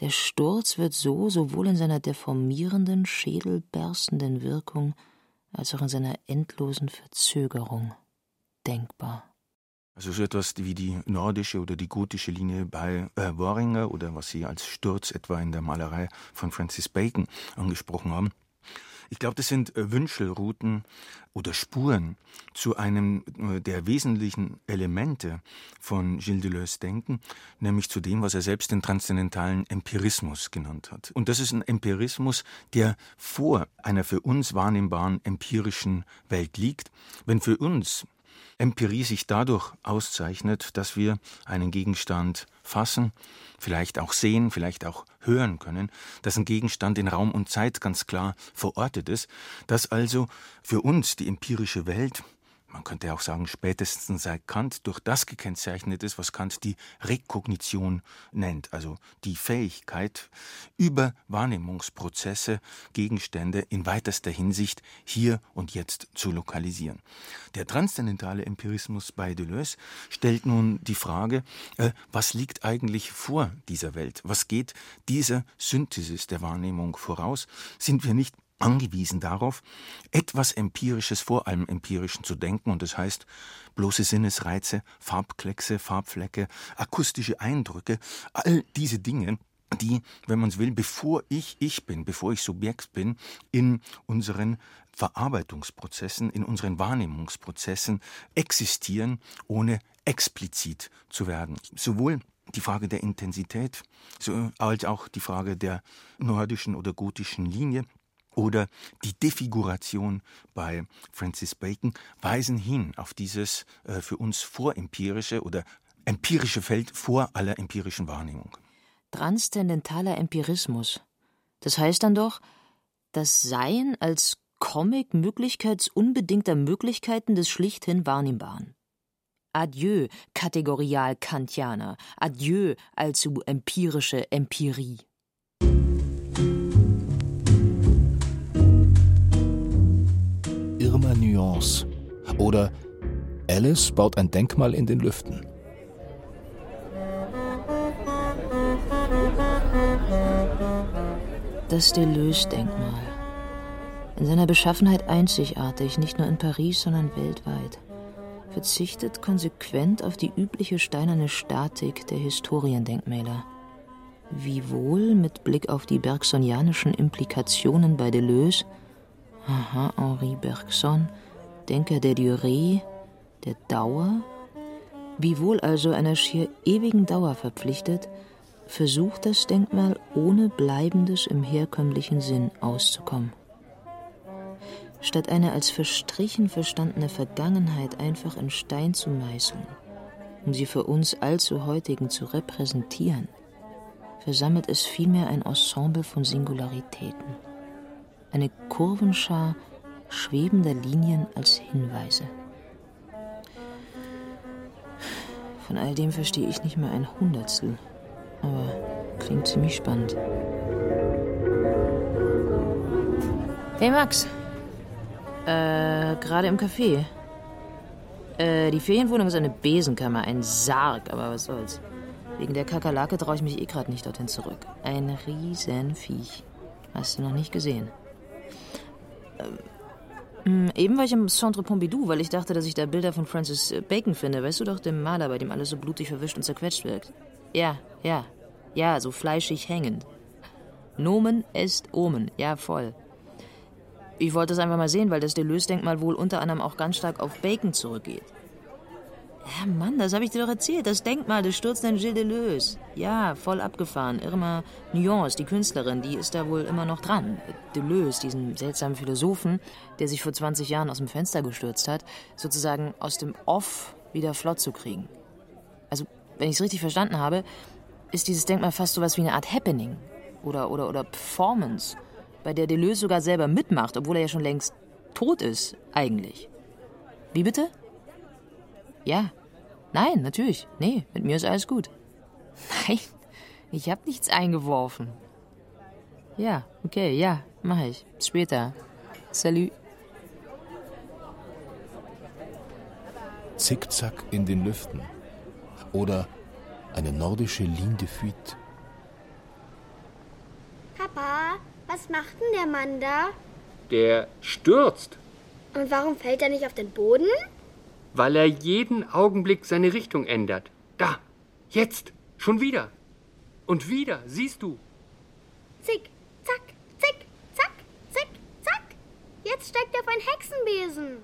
Der Sturz wird so sowohl in seiner deformierenden, schädelberstenden Wirkung als auch in seiner endlosen Verzögerung denkbar. Also so etwas wie die nordische oder die gotische Linie bei äh, Worringer oder was Sie als Sturz etwa in der Malerei von Francis Bacon angesprochen haben. Ich glaube, das sind äh, Wünschelrouten oder Spuren zu einem äh, der wesentlichen Elemente von Gilles Deleuze Denken, nämlich zu dem, was er selbst den transzendentalen Empirismus genannt hat. Und das ist ein Empirismus, der vor einer für uns wahrnehmbaren empirischen Welt liegt. Wenn für uns Empirie sich dadurch auszeichnet, dass wir einen Gegenstand fassen, vielleicht auch sehen, vielleicht auch hören können, dass ein Gegenstand in Raum und Zeit ganz klar verortet ist, dass also für uns die empirische Welt man könnte auch sagen, spätestens seit Kant durch das gekennzeichnet ist, was Kant die Rekognition nennt, also die Fähigkeit, über Wahrnehmungsprozesse Gegenstände in weitester Hinsicht hier und jetzt zu lokalisieren. Der transzendentale Empirismus bei Deleuze stellt nun die Frage, äh, was liegt eigentlich vor dieser Welt? Was geht dieser Synthesis der Wahrnehmung voraus? Sind wir nicht angewiesen darauf, etwas Empirisches vor allem Empirischen zu denken, und das heißt bloße Sinnesreize, Farbkleckse, Farbflecke, akustische Eindrücke, all diese Dinge, die, wenn man es will, bevor ich ich bin, bevor ich Subjekt bin, in unseren Verarbeitungsprozessen, in unseren Wahrnehmungsprozessen existieren, ohne explizit zu werden. Sowohl die Frage der Intensität, so als auch die Frage der nordischen oder gotischen Linie oder die Defiguration bei Francis Bacon weisen hin auf dieses äh, für uns vorempirische oder empirische Feld vor aller empirischen Wahrnehmung. Transzendentaler Empirismus. Das heißt dann doch, das Sein als Comic möglichkeitsunbedingter Möglichkeiten des schlichthin Wahrnehmbaren. Adieu, kategorial Kantianer. Adieu, allzu empirische Empirie. Irma Nuance oder Alice baut ein Denkmal in den Lüften. Das Deleuze-Denkmal. In seiner Beschaffenheit einzigartig, nicht nur in Paris, sondern weltweit. Verzichtet konsequent auf die übliche steinerne Statik der Historiendenkmäler. Wiewohl mit Blick auf die bergsonianischen Implikationen bei Deleuze, aha, Henri Bergson, Denker der Durée, der Dauer, wiewohl also einer schier ewigen Dauer verpflichtet, versucht das Denkmal ohne Bleibendes im herkömmlichen Sinn auszukommen. Statt eine als verstrichen verstandene Vergangenheit einfach in Stein zu meißeln, um sie für uns allzu heutigen zu repräsentieren, versammelt es vielmehr ein Ensemble von Singularitäten, eine Kurvenschar schwebender Linien als Hinweise. Von all dem verstehe ich nicht mehr ein Hundertstel aber klingt ziemlich spannend. Hey Max. Äh, gerade im Café. Äh, die Ferienwohnung ist eine Besenkammer, ein Sarg, aber was soll's. Wegen der Kakerlake traue ich mich eh gerade nicht dorthin zurück. Ein Riesenviech. Hast du noch nicht gesehen. Ähm, eben war ich im Centre Pompidou, weil ich dachte, dass ich da Bilder von Francis Bacon finde. Weißt du doch, dem Maler, bei dem alles so blutig verwischt und zerquetscht wirkt. Ja, ja. Ja, so fleischig hängend. Nomen est Omen. Ja, voll. Ich wollte es einfach mal sehen, weil das Deleuze-Denkmal wohl unter anderem auch ganz stark auf Bacon zurückgeht. Ja, Mann, das habe ich dir doch erzählt. Das Denkmal des stürzenden Gilles Deleuze. Ja, voll abgefahren. Irma Nuance, die Künstlerin, die ist da wohl immer noch dran. Deleuze, diesen seltsamen Philosophen, der sich vor 20 Jahren aus dem Fenster gestürzt hat, sozusagen aus dem Off wieder flott zu kriegen. Also, wenn ich es richtig verstanden habe, ist dieses Denkmal fast so was wie eine Art Happening oder, oder, oder Performance, bei der Deleuze sogar selber mitmacht, obwohl er ja schon längst tot ist, eigentlich. Wie bitte? Ja. Nein, natürlich. Nee, mit mir ist alles gut. <laughs> Nein, ich hab nichts eingeworfen. Ja, okay, ja, mach ich. Bis später. Salut. Zickzack in den Lüften. Oder eine nordische Ligne de Fuite. Papa, was macht denn der Mann da? Der stürzt. Und warum fällt er nicht auf den Boden? Weil er jeden Augenblick seine Richtung ändert. Da, jetzt, schon wieder. Und wieder, siehst du. Zick, zack, zick, zack, zick, zack. Jetzt steigt er auf einen Hexenbesen.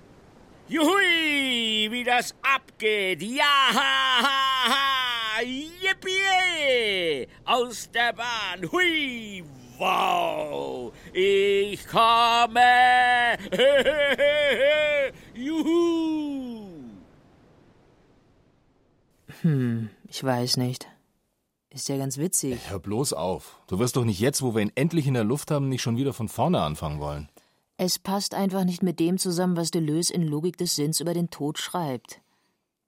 Juhui, wie das abgeht. Ja, ha, ha, ha. Yippie! Aus der Bahn. Hui, wow. Ich komme. <laughs> Hm, ich weiß nicht. Ist ja ganz witzig. Hör bloß auf. Du wirst doch nicht jetzt, wo wir ihn endlich in der Luft haben, nicht schon wieder von vorne anfangen wollen. Es passt einfach nicht mit dem zusammen, was Deleuze in Logik des Sinns über den Tod schreibt.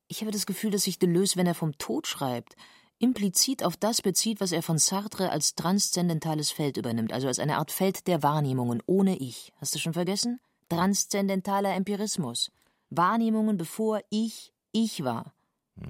Ich habe das Gefühl, dass sich Deleuze, wenn er vom Tod schreibt, implizit auf das bezieht, was er von Sartre als transzendentales Feld übernimmt, also als eine Art Feld der Wahrnehmungen ohne Ich. Hast du schon vergessen? Transzendentaler Empirismus. Wahrnehmungen, bevor ich ich war.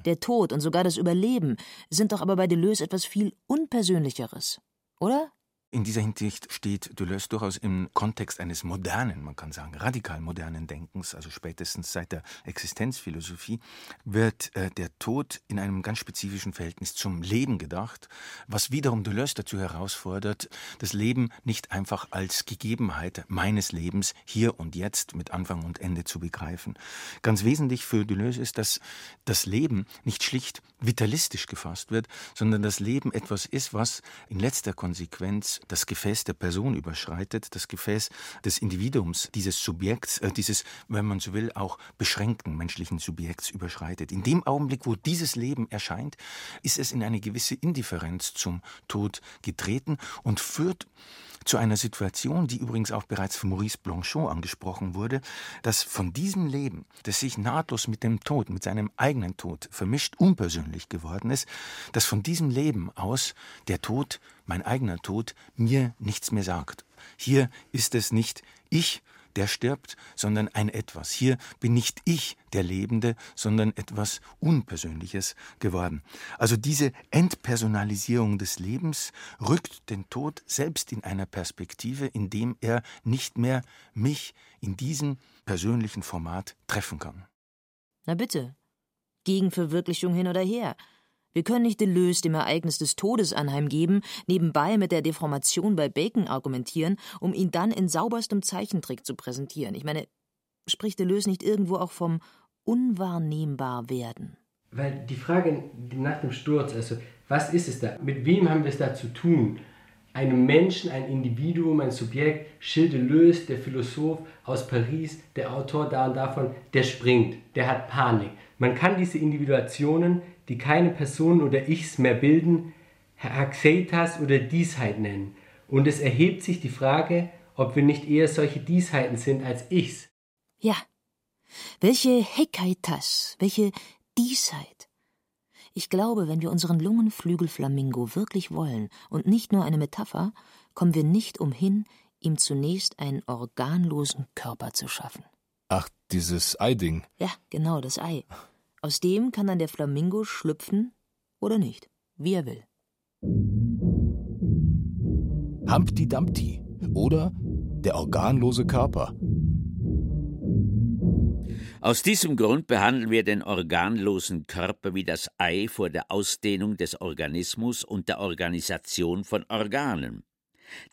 Der Tod und sogar das Überleben sind doch aber bei Deleuze etwas viel Unpersönlicheres, oder? In dieser Hinsicht steht Deleuze durchaus im Kontext eines modernen, man kann sagen, radikal modernen Denkens, also spätestens seit der Existenzphilosophie, wird äh, der Tod in einem ganz spezifischen Verhältnis zum Leben gedacht, was wiederum Deleuze dazu herausfordert, das Leben nicht einfach als Gegebenheit meines Lebens hier und jetzt mit Anfang und Ende zu begreifen. Ganz wesentlich für Deleuze ist, dass das Leben nicht schlicht vitalistisch gefasst wird, sondern das Leben etwas ist, was in letzter Konsequenz das Gefäß der Person überschreitet, das Gefäß des Individuums, dieses Subjekts, äh, dieses, wenn man so will, auch beschränkten menschlichen Subjekts überschreitet. In dem Augenblick, wo dieses Leben erscheint, ist es in eine gewisse Indifferenz zum Tod getreten und führt zu einer Situation, die übrigens auch bereits von Maurice Blanchot angesprochen wurde, dass von diesem Leben, das sich nahtlos mit dem Tod, mit seinem eigenen Tod vermischt, unpersönlich geworden ist, dass von diesem Leben aus der Tod, mein eigener Tod, mir nichts mehr sagt. Hier ist es nicht ich, der stirbt, sondern ein Etwas. Hier bin nicht ich der Lebende, sondern etwas Unpersönliches geworden. Also diese Entpersonalisierung des Lebens rückt den Tod selbst in einer Perspektive, in dem er nicht mehr mich in diesem persönlichen Format treffen kann. Na bitte. Gegenverwirklichung hin oder her. Wir können nicht Deleuze dem Ereignis des Todes anheimgeben, nebenbei mit der Deformation bei Bacon argumentieren, um ihn dann in sauberstem Zeichentrick zu präsentieren. Ich meine, spricht Deleuze nicht irgendwo auch vom unwahrnehmbar werden? Weil die Frage nach dem Sturz, also was ist es da? Mit wem haben wir es da zu tun? Einem Menschen, ein Individuum, ein Subjekt, Gilles Deleuze, der Philosoph aus Paris, der Autor da und davon, der springt, der hat Panik. Man kann diese Individuationen die keine Person oder Ichs mehr bilden, Haxeitas oder Diesheit nennen. Und es erhebt sich die Frage, ob wir nicht eher solche Diesheiten sind als Ichs. Ja. Welche Hekaitas, welche Diesheit. Ich glaube, wenn wir unseren Lungenflügelflamingo wirklich wollen und nicht nur eine Metapher, kommen wir nicht umhin, ihm zunächst einen organlosen Körper zu schaffen. Ach, dieses Eiding. Ja, genau, das Ei. Aus dem kann dann der Flamingo schlüpfen oder nicht, wie er will. Humpty Dumpty oder der organlose Körper. Aus diesem Grund behandeln wir den organlosen Körper wie das Ei vor der Ausdehnung des Organismus und der Organisation von Organen.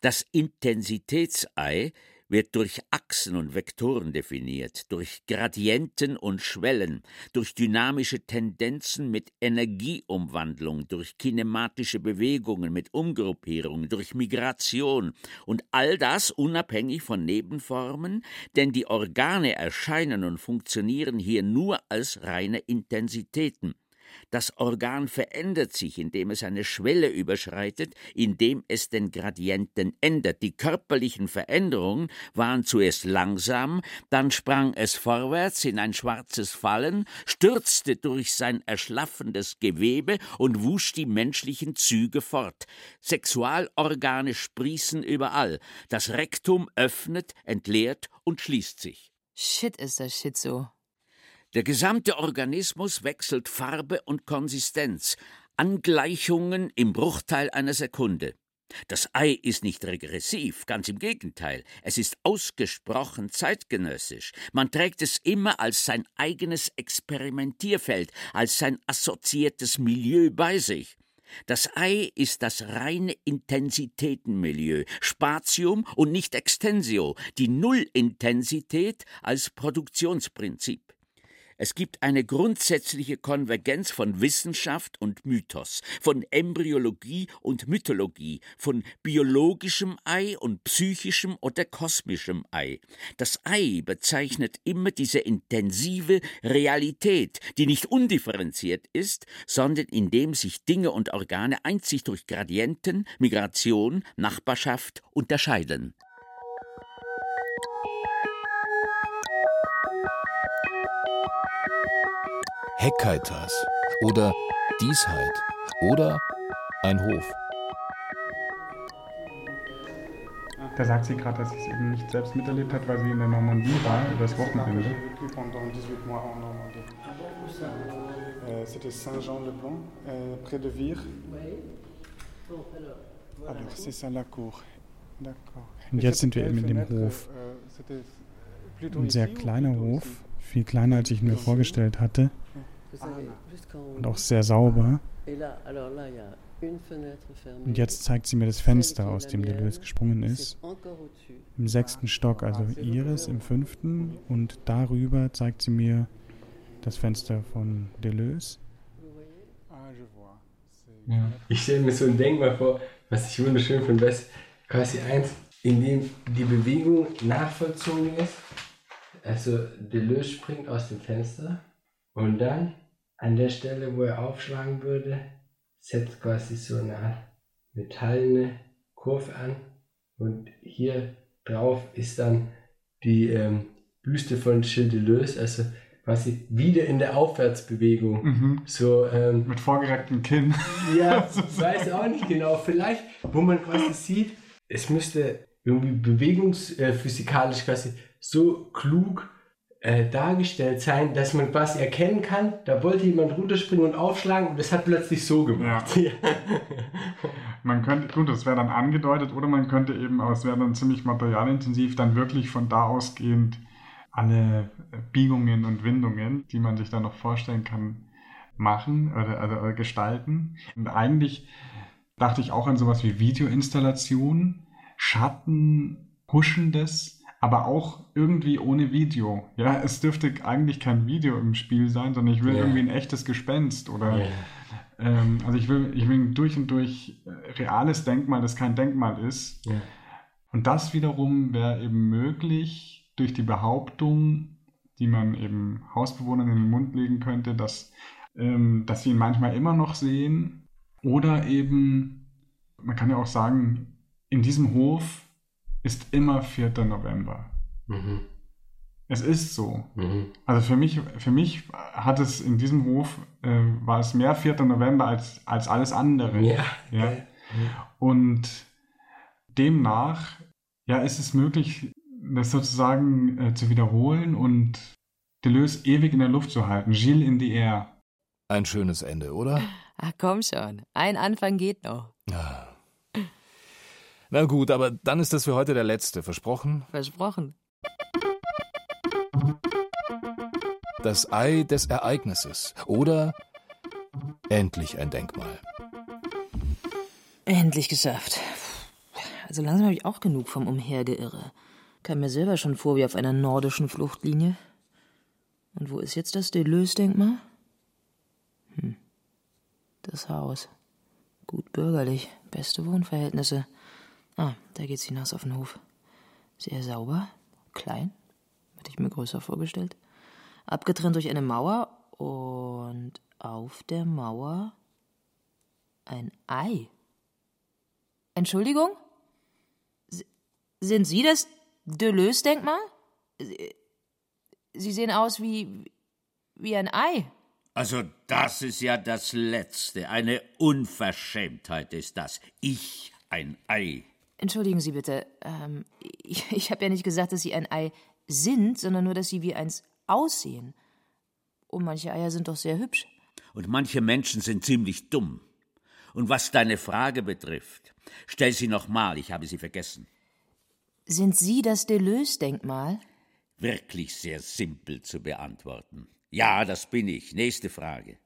Das Intensitätsei wird durch Achsen und Vektoren definiert, durch Gradienten und Schwellen, durch dynamische Tendenzen mit Energieumwandlung, durch kinematische Bewegungen mit Umgruppierung, durch Migration und all das unabhängig von Nebenformen, denn die Organe erscheinen und funktionieren hier nur als reine Intensitäten. Das Organ verändert sich, indem es eine Schwelle überschreitet, indem es den Gradienten ändert. Die körperlichen Veränderungen waren zuerst langsam, dann sprang es vorwärts in ein schwarzes Fallen, stürzte durch sein erschlaffendes Gewebe und wusch die menschlichen Züge fort. Sexualorgane sprießen überall. Das Rektum öffnet, entleert und schließt sich. Shit ist das Shit so. Der gesamte Organismus wechselt Farbe und Konsistenz, Angleichungen im Bruchteil einer Sekunde. Das Ei ist nicht regressiv, ganz im Gegenteil, es ist ausgesprochen zeitgenössisch. Man trägt es immer als sein eigenes Experimentierfeld, als sein assoziiertes Milieu bei sich. Das Ei ist das reine Intensitätenmilieu, Spatium und nicht Extensio, die Nullintensität als Produktionsprinzip. Es gibt eine grundsätzliche Konvergenz von Wissenschaft und Mythos, von Embryologie und Mythologie, von biologischem Ei und psychischem oder kosmischem Ei. Das Ei bezeichnet immer diese intensive Realität, die nicht undifferenziert ist, sondern in dem sich Dinge und Organe einzig durch Gradienten, Migration, Nachbarschaft unterscheiden. Heckheitas oder Diesheit oder ein Hof. Da sagt sie gerade, dass sie es eben nicht selbst miterlebt hat, weil sie in der Normandie war, übers Wochenende. C'était Saint-Jean-le-Blanc, près de Vire. Alors, c'est ça la cour. Und jetzt sind wir eben in dem Hof. Ein sehr kleiner Hof, viel kleiner, als ich mir vorgestellt hatte. Und auch sehr sauber. Und jetzt zeigt sie mir das Fenster, aus dem Deleuze gesprungen ist. Im sechsten Stock, also ihres im fünften. Und darüber zeigt sie mir das Fenster von Deleuze. Ja. Ich stelle mir so ein Denkmal vor, was ich wunderschön finde. quasi eins, in dem die Bewegung nachvollzogen ist. Also Deleuze springt aus dem Fenster und dann an der Stelle, wo er aufschlagen würde, setzt quasi so eine Art metallene Kurve an und hier drauf ist dann die ähm, Büste von Gilles Deleuze, also quasi wieder in der Aufwärtsbewegung. Mhm. So, ähm, Mit vorgerecktem Kinn. Ja, <laughs> ich weiß auch nicht genau. Vielleicht, wo man quasi sieht, es müsste irgendwie bewegungsphysikalisch quasi so klug äh, dargestellt sein, dass man quasi erkennen kann, da wollte jemand runterspringen und aufschlagen und das hat plötzlich so gemacht. Ja. <laughs> man könnte, gut, das wäre dann angedeutet, oder man könnte eben, aber es wäre dann ziemlich materialintensiv, dann wirklich von da ausgehend alle Biegungen und Windungen, die man sich da noch vorstellen kann, machen oder, oder, oder gestalten. Und eigentlich dachte ich auch an sowas wie Videoinstallation, Schatten, Huschendes, aber auch irgendwie ohne Video. Ja, es dürfte eigentlich kein Video im Spiel sein, sondern ich will Ja. irgendwie ein echtes Gespenst oder Ja. ähm, also ich will, ich will ein durch und durch äh, reales Denkmal, das kein Denkmal ist. Ja. Und das wiederum wäre eben möglich durch die Behauptung, die man eben Hausbewohnern in den Mund legen könnte, dass, ähm, dass sie ihn manchmal immer noch sehen. Oder eben, man kann ja auch sagen, in diesem Hof ist immer 4. November. Mhm. Es ist so. Mhm. Also für mich, für mich hat es in diesem Hof, äh, war es mehr 4. November als, als alles andere. Ja, ja. Und demnach, ja, ist es möglich, das sozusagen äh, zu wiederholen und Deleuze ewig in der Luft zu halten. Gilles in the air. Ein schönes Ende, oder? Ach komm schon, ein Anfang geht noch. Na gut, aber dann ist das für heute der letzte. Versprochen? Versprochen. Das Ei des Ereignisses. Oder endlich ein Denkmal. Endlich geschafft. Also langsam habe ich auch genug vom Umhergeirre. Kam mir selber schon vor wie auf einer nordischen Fluchtlinie. Und wo ist jetzt das Deleuze-Denkmal? Hm. Das Haus. Gut bürgerlich, beste Wohnverhältnisse. Ah, da geht's hinaus auf den Hof. Sehr sauber, klein, hätte ich mir größer vorgestellt. Abgetrennt durch eine Mauer und auf der Mauer ein Ei. Entschuldigung? S- Sind Sie das Deleuze-Denkmal? Sie- Sie sehen aus wie, wie ein Ei. Also das ist ja das Letzte. Eine Unverschämtheit ist das. Ich ein Ei. Entschuldigen Sie bitte. Ähm, ich <laughs> ich habe ja nicht gesagt, dass Sie ein Ei sind, sondern nur, dass Sie wie eins aussehen. Und manche Eier sind doch sehr hübsch. Und manche Menschen sind ziemlich dumm. Und was deine Frage betrifft, stell sie nochmal, ich habe sie vergessen. Sind Sie das Deleuze-Denkmal? Wirklich sehr simpel zu beantworten. Ja, das bin ich. Nächste Frage.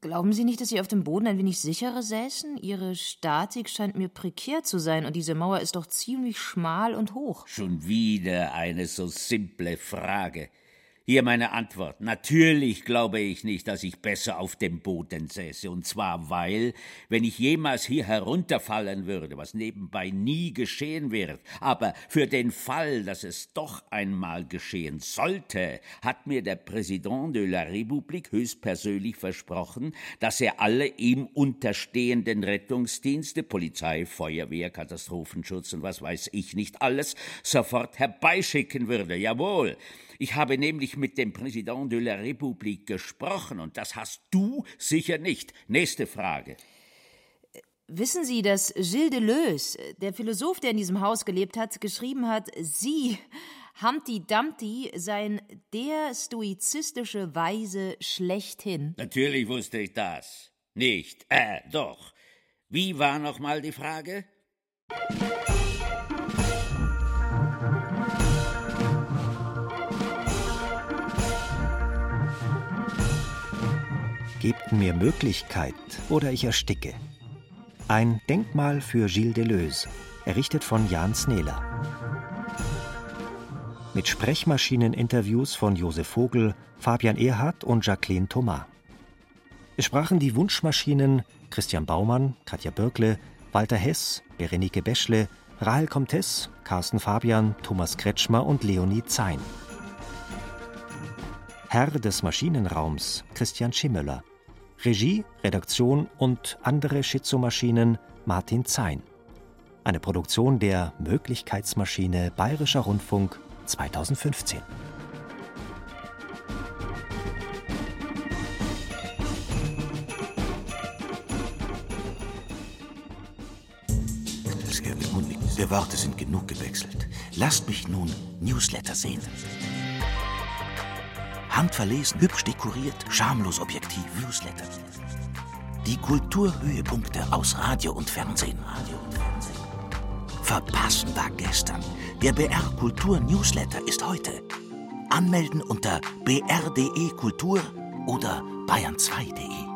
Glauben Sie nicht, dass Sie auf dem Boden ein wenig sicherer säßen? Ihre Statik scheint mir prekär zu sein und diese Mauer ist doch ziemlich schmal und hoch. Schon wieder eine so simple Frage. Hier meine Antwort. Natürlich glaube ich nicht, dass ich besser auf dem Boden säße. Und zwar weil, wenn ich jemals hier herunterfallen würde, was nebenbei nie geschehen wird, aber für den Fall, dass es doch einmal geschehen sollte, hat mir der Präsident de la République höchstpersönlich versprochen, dass er alle ihm unterstehenden Rettungsdienste, Polizei, Feuerwehr, Katastrophenschutz und was weiß ich nicht alles, sofort herbeischicken würde. Jawohl. Ich habe nämlich mit dem Präsident de la République gesprochen und das hast du sicher nicht. Nächste Frage. Wissen Sie, dass Gilles Deleuze, der Philosoph, der in diesem Haus gelebt hat, geschrieben hat, Sie, Humpty Dumpty, seien der stoizistische Weise schlechthin? Natürlich wusste ich das. Nicht. Äh, doch. Wie war nochmal die Frage? Gebt mir Möglichkeit oder ich ersticke. Ein Denkmal für Gilles Deleuze, errichtet von Jan Snehler. Mit Sprechmaschineninterviews von Josef Vogel, Fabian Erhardt und Jacqueline Thomas. Es sprachen die Wunschmaschinen Christian Baumann, Katja Birkle, Walter Hess, Berenike Beschle, Rahel Comtes, Carsten Fabian, Thomas Kretschmer und Leonie Zein. Herr des Maschinenraums Christian Schimmöller. Regie, Redaktion und andere Schizomaschinen Martin Zein. Eine Produktion der Möglichkeitsmaschine Bayerischer Rundfunk 2015. Der Worte sind genug gewechselt. Lasst mich nun Newsletter sehen. Handverlesen, hübsch dekoriert, schamlos objektiv. Newsletter. Die Kulturhöhepunkte aus Radio und Fernsehen. Verpassen war gestern. Der BR Kultur Newsletter ist heute. Anmelden unter br.de Kultur oder bayern2.de.